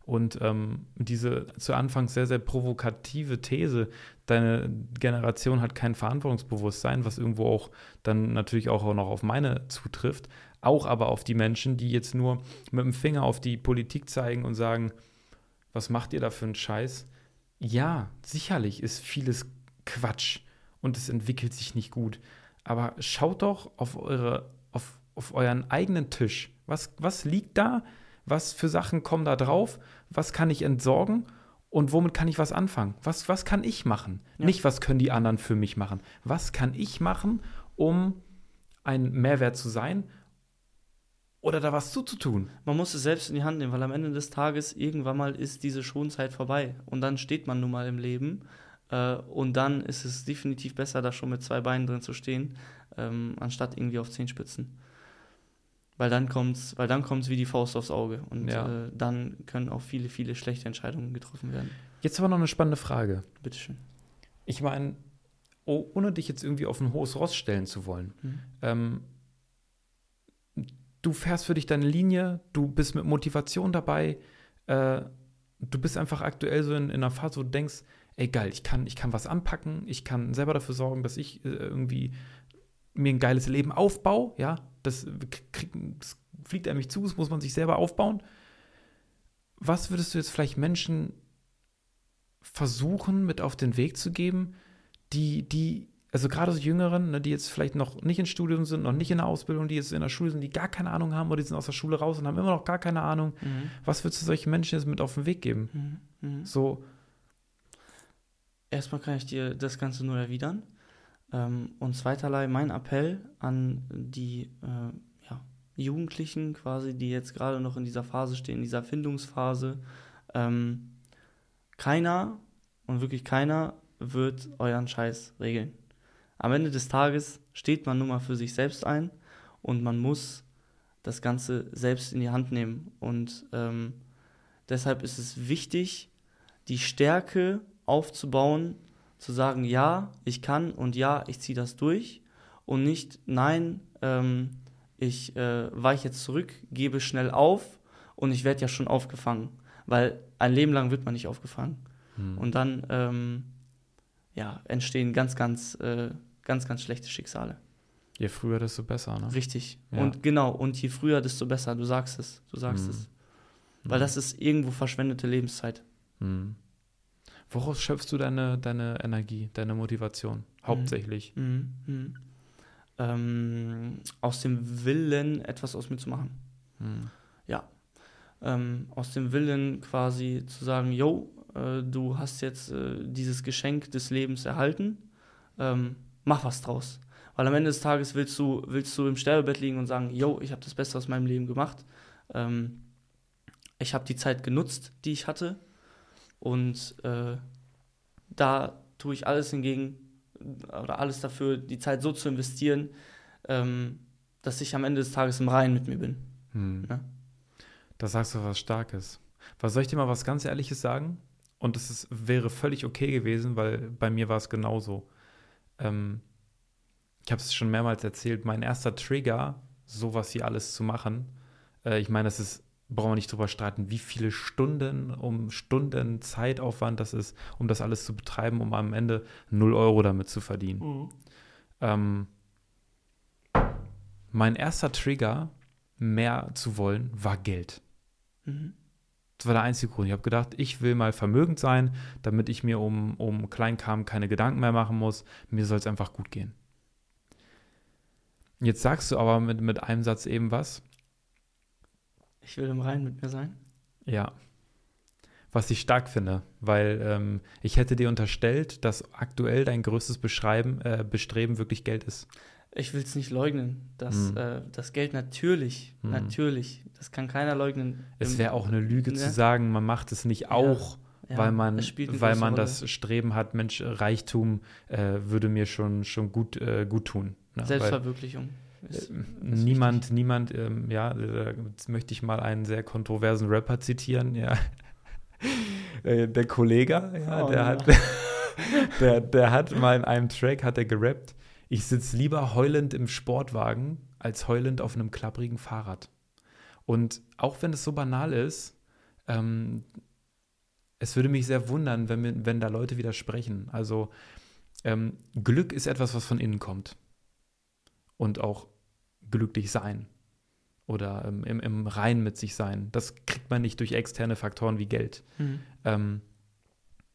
Und ähm, diese zu Anfang sehr, sehr provokative These, deine Generation hat kein Verantwortungsbewusstsein, was irgendwo auch dann natürlich auch noch auf meine zutrifft, auch aber auf die Menschen, die jetzt nur mit dem Finger auf die Politik zeigen und sagen, was macht ihr da für einen Scheiß? Ja, sicherlich ist vieles Quatsch und es entwickelt sich nicht gut. Aber schaut doch auf, eure, auf, auf euren eigenen Tisch. Was, was liegt da? was für Sachen kommen da drauf, was kann ich entsorgen und womit kann ich was anfangen? Was, was kann ich machen? Ja. Nicht, was können die anderen für mich machen. Was kann ich machen, um ein Mehrwert zu sein oder da was zuzutun? Man muss es selbst in die Hand nehmen, weil am Ende des Tages irgendwann mal ist diese Schonzeit vorbei und dann steht man nun mal im Leben äh, und dann ist es definitiv besser, da schon mit zwei Beinen drin zu stehen, ähm, anstatt irgendwie auf Zehenspitzen. Weil dann kommt's, weil dann kommt's wie die Faust aufs Auge und ja. äh, dann können auch viele, viele schlechte Entscheidungen getroffen werden. Jetzt aber noch eine spannende Frage. Bitteschön. Ich meine, oh, ohne dich jetzt irgendwie auf ein hohes Ross stellen zu wollen, mhm. ähm, du fährst für dich deine Linie, du bist mit Motivation dabei, äh, du bist einfach aktuell so in, in einer Phase, wo du denkst, ey geil, ich kann, ich kann was anpacken, ich kann selber dafür sorgen, dass ich äh, irgendwie mir ein geiles Leben aufbaue, ja, das, das fliegt einem nicht zu, das muss man sich selber aufbauen. Was würdest du jetzt vielleicht Menschen versuchen, mit auf den Weg zu geben, die, die, also gerade so Jüngeren, ne, die jetzt vielleicht noch nicht im Studium sind, noch nicht in der Ausbildung, die jetzt in der Schule sind, die gar keine Ahnung haben oder die sind aus der Schule raus und haben immer noch gar keine Ahnung. Mhm. Was würdest du solchen Menschen jetzt mit auf den Weg geben? Mhm. Mhm. So. Erstmal kann ich dir das Ganze nur erwidern. Ähm, und zweiterlei mein Appell an die äh, ja, Jugendlichen quasi, die jetzt gerade noch in dieser Phase stehen, in dieser Findungsphase. Ähm, keiner und wirklich keiner wird euren Scheiß regeln. Am Ende des Tages steht man nun mal für sich selbst ein und man muss das Ganze selbst in die Hand nehmen. Und ähm, deshalb ist es wichtig, die Stärke aufzubauen, zu sagen, ja, ich kann und ja, ich ziehe das durch und nicht, nein, ähm, ich äh, weiche jetzt zurück, gebe schnell auf und ich werde ja schon aufgefangen, weil ein Leben lang wird man nicht aufgefangen. Hm. Und dann ähm, ja, entstehen ganz, ganz, äh, ganz, ganz schlechte Schicksale. Je früher, desto besser, ne? Richtig. Ja. Und genau, und je früher, desto besser. Du sagst es, du sagst hm. es. Weil hm. das ist irgendwo verschwendete Lebenszeit. Hm. Woraus schöpfst du deine, deine Energie, deine Motivation? Mhm. Hauptsächlich. Mhm. Mhm. Ähm, aus dem Willen, etwas aus mir zu machen. Mhm. Ja. Ähm, aus dem Willen quasi zu sagen, yo, äh, du hast jetzt äh, dieses Geschenk des Lebens erhalten, ähm, mach was draus. Weil am Ende des Tages willst du, willst du im Sterbebett liegen und sagen, yo, ich habe das Beste aus meinem Leben gemacht. Ähm, ich habe die Zeit genutzt, die ich hatte und äh, da tue ich alles hingegen oder alles dafür, die Zeit so zu investieren, ähm, dass ich am Ende des Tages im Reinen mit mir bin. Hm. Ne? Da sagst du was Starkes. Was soll ich dir mal was ganz Ehrliches sagen? Und es ist, wäre völlig okay gewesen, weil bei mir war es genauso. Ähm, ich habe es schon mehrmals erzählt, mein erster Trigger, sowas hier alles zu machen, äh, ich meine, das ist brauchen wir nicht drüber streiten, wie viele Stunden um Stunden Zeitaufwand das ist, um das alles zu betreiben, um am Ende 0 Euro damit zu verdienen. Mhm. Ähm, mein erster Trigger, mehr zu wollen, war Geld. Mhm. Das war der einzige Grund. Ich habe gedacht, ich will mal vermögend sein, damit ich mir um, um Kleinkram keine Gedanken mehr machen muss. Mir soll es einfach gut gehen. Jetzt sagst du aber mit, mit einem Satz eben was. Ich will im Reinen mit mir sein. Ja. was ich stark finde, weil ähm, ich hätte dir unterstellt, dass aktuell dein größtes Beschreiben, äh, Bestreben wirklich Geld ist. Ich will es nicht leugnen, dass Hm. äh, das Geld natürlich, Hm. natürlich, das kann keiner leugnen. Es wäre auch eine Lüge ne? zu sagen, man macht es nicht auch, ja, weil man, weil man Rolle. das Streben hat, Mensch, Reichtum äh, würde mir schon, schon gut, äh, gut tun. Ne? Weil, Selbstverwirklichung. Äh, ist niemand, wichtig. niemand, ähm, ja, äh, jetzt möchte ich mal einen sehr kontroversen Rapper zitieren, ja. Äh, der Kollege, ja, Oh, der ja. hat, der, der hat mal in einem Track, hat er gerappt, ich sitze lieber heulend im Sportwagen, als heulend auf einem klapprigen Fahrrad. Und auch wenn es so banal ist, ähm, es würde mich sehr wundern, wenn, wenn da Leute widersprechen. Also ähm, Glück ist etwas, was von innen kommt. Und auch glücklich sein. Oder ähm, im, im Rein mit sich sein. Das kriegt man nicht durch externe Faktoren wie Geld. Mhm. Ähm,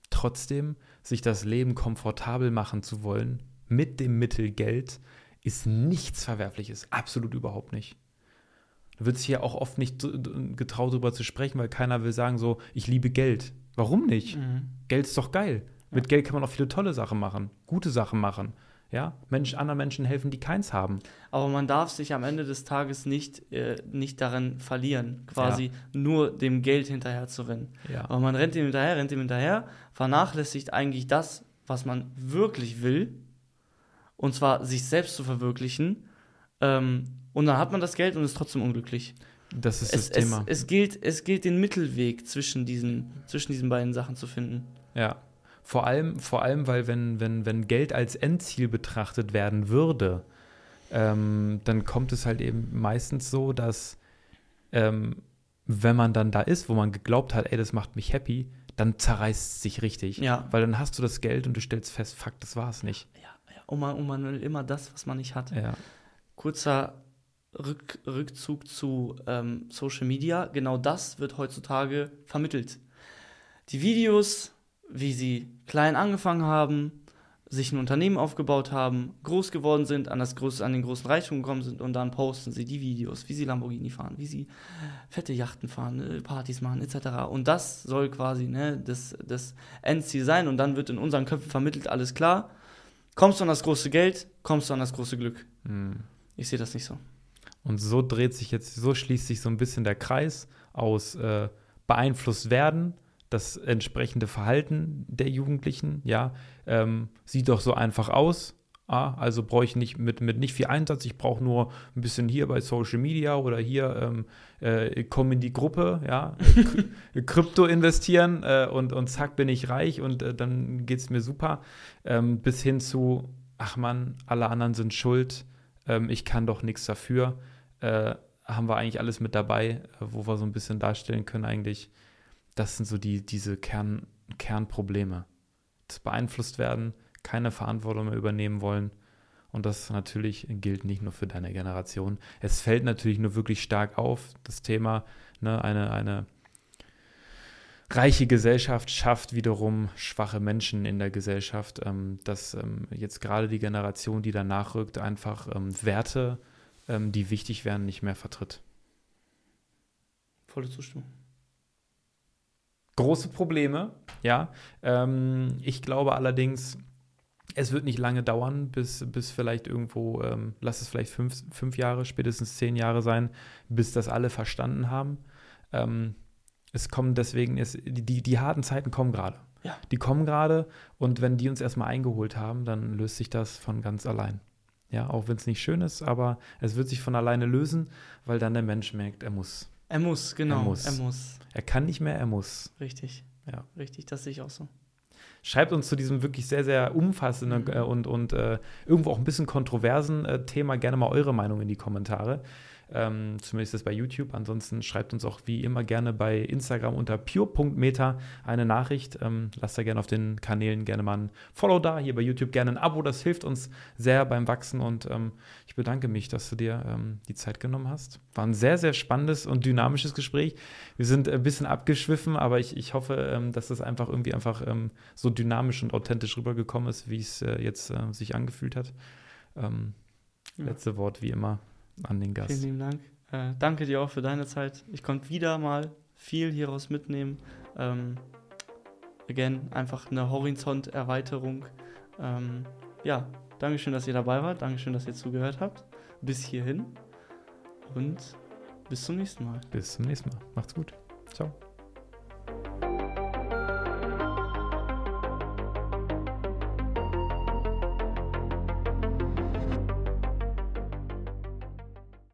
trotzdem, sich das Leben komfortabel machen zu wollen, mit dem Mittel Geld, ist nichts Verwerfliches. Absolut überhaupt nicht. Da wird sich hier auch oft nicht getraut, darüber zu sprechen, weil keiner will sagen, so, ich liebe Geld. Warum nicht? Mhm. Geld ist doch geil. Mit Geld kann man auch viele tolle Sachen machen, gute Sachen machen. Ja, Mensch, anderen Menschen helfen, die keins haben. Aber man darf sich am Ende des Tages nicht, äh, nicht darin verlieren, quasi nur dem Geld hinterher zu rennen. Ja. Aber man rennt ihm hinterher, rennt ihm hinterher, vernachlässigt eigentlich das, was man wirklich will, und zwar sich selbst zu verwirklichen. Ähm, und dann hat man das Geld und ist trotzdem unglücklich. Das ist Es, das es, Thema. es, gilt, es gilt, den Mittelweg zwischen diesen, zwischen diesen beiden Sachen zu finden. Ja. Vor allem, vor allem, weil wenn, wenn, wenn Geld als Endziel betrachtet werden würde, ähm, dann kommt es halt eben meistens so, dass ähm, wenn man dann da ist, wo man geglaubt hat, ey, das macht mich happy, dann zerreißt es sich richtig. Ja. Weil dann hast du das Geld und du stellst fest, fuck, das war es nicht. Ja, ja. Und, man, und man will immer das, was man nicht hat. Ja. Kurzer Rück, Rückzug zu ähm, Social Media. Genau das wird heutzutage vermittelt. Die Videos, wie sie klein angefangen haben, sich ein Unternehmen aufgebaut haben, groß geworden sind, an, das große, an den großen Reichtum gekommen sind und dann posten sie die Videos, wie sie Lamborghini fahren, wie sie fette Yachten fahren, äh, Partys machen, etc. Und das soll quasi ne, das, das Endziel sein und dann wird in unseren Köpfen vermittelt, alles klar, kommst du an das große Geld, kommst du an das große Glück. Hm. Ich sehe das nicht so. Und so dreht sich jetzt, so schließt sich so ein bisschen der Kreis aus äh, beeinflusst werden, das entsprechende Verhalten der Jugendlichen, ja, ähm, sieht doch so einfach aus. Ah, also brauche ich nicht mit, mit nicht viel Einsatz, ich brauche nur ein bisschen hier bei Social Media oder hier ähm, äh, komm in die Gruppe, ja, Krypto investieren äh, und, und zack bin ich reich und äh, dann geht es mir super. Ähm, bis hin zu, ach man, alle anderen sind schuld, ähm, ich kann doch nichts dafür. Äh, haben wir eigentlich alles mit dabei, wo wir so ein bisschen darstellen können, eigentlich, das sind so die, diese Kern, Kernprobleme. Das beeinflusst werden, keine Verantwortung mehr übernehmen wollen. Und das natürlich gilt nicht nur für deine Generation. Es fällt natürlich nur wirklich stark auf, das Thema, ne, eine, eine reiche Gesellschaft schafft wiederum schwache Menschen in der Gesellschaft, ähm, dass ähm, jetzt gerade die Generation, die danach rückt, einfach ähm, Werte, ähm, die wichtig wären, nicht mehr vertritt. Volle Zustimmung. Große Probleme, ja. Ähm, ich glaube allerdings, es wird nicht lange dauern, bis, bis vielleicht irgendwo, ähm, lass es vielleicht fünf, fünf Jahre, spätestens zehn Jahre sein, bis das alle verstanden haben. Ähm, es kommen deswegen, es, die, die, die harten Zeiten kommen gerade. Ja. Die kommen gerade und wenn die uns erstmal eingeholt haben, dann löst sich das von ganz allein. Ja, auch wenn es nicht schön ist, aber es wird sich von alleine lösen, weil dann der Mensch merkt, er muss. Er muss, genau. Er muss. Er muss. Er kann nicht mehr, er muss. Richtig. Ja. Richtig, das sehe ich auch so. Schreibt uns zu diesem wirklich sehr, sehr umfassenden Mhm. äh, und, und äh, irgendwo auch ein bisschen kontroversen äh, Thema gerne mal eure Meinung in die Kommentare. Ähm, zumindest das bei YouTube. Ansonsten schreibt uns auch wie immer gerne bei Instagram unter pure.meta eine Nachricht. Ähm, lasst da gerne auf den Kanälen gerne mal ein Follow da. Hier bei YouTube gerne ein Abo. Das hilft uns sehr beim Wachsen. Und ähm, ich bedanke mich, dass du dir ähm, die Zeit genommen hast. War ein sehr, sehr spannendes und dynamisches Gespräch. Wir sind ein bisschen abgeschwiffen, aber ich, ich hoffe, ähm, dass es einfach irgendwie einfach ähm, so dynamisch und authentisch rübergekommen ist, wie es äh, jetzt äh, sich angefühlt hat. Ähm, Ja. Letzte Wort wie immer an den Gast. Vielen lieben Dank. Äh, danke dir auch für deine Zeit. Ich konnte wieder mal viel hieraus mitnehmen. Ähm, again, einfach eine Horizonterweiterung. Ähm, ja, Dankeschön, dass ihr dabei wart. Dankeschön, dass ihr zugehört habt. Bis hierhin. Und bis zum nächsten Mal. Bis zum nächsten Mal. Macht's gut. Ciao.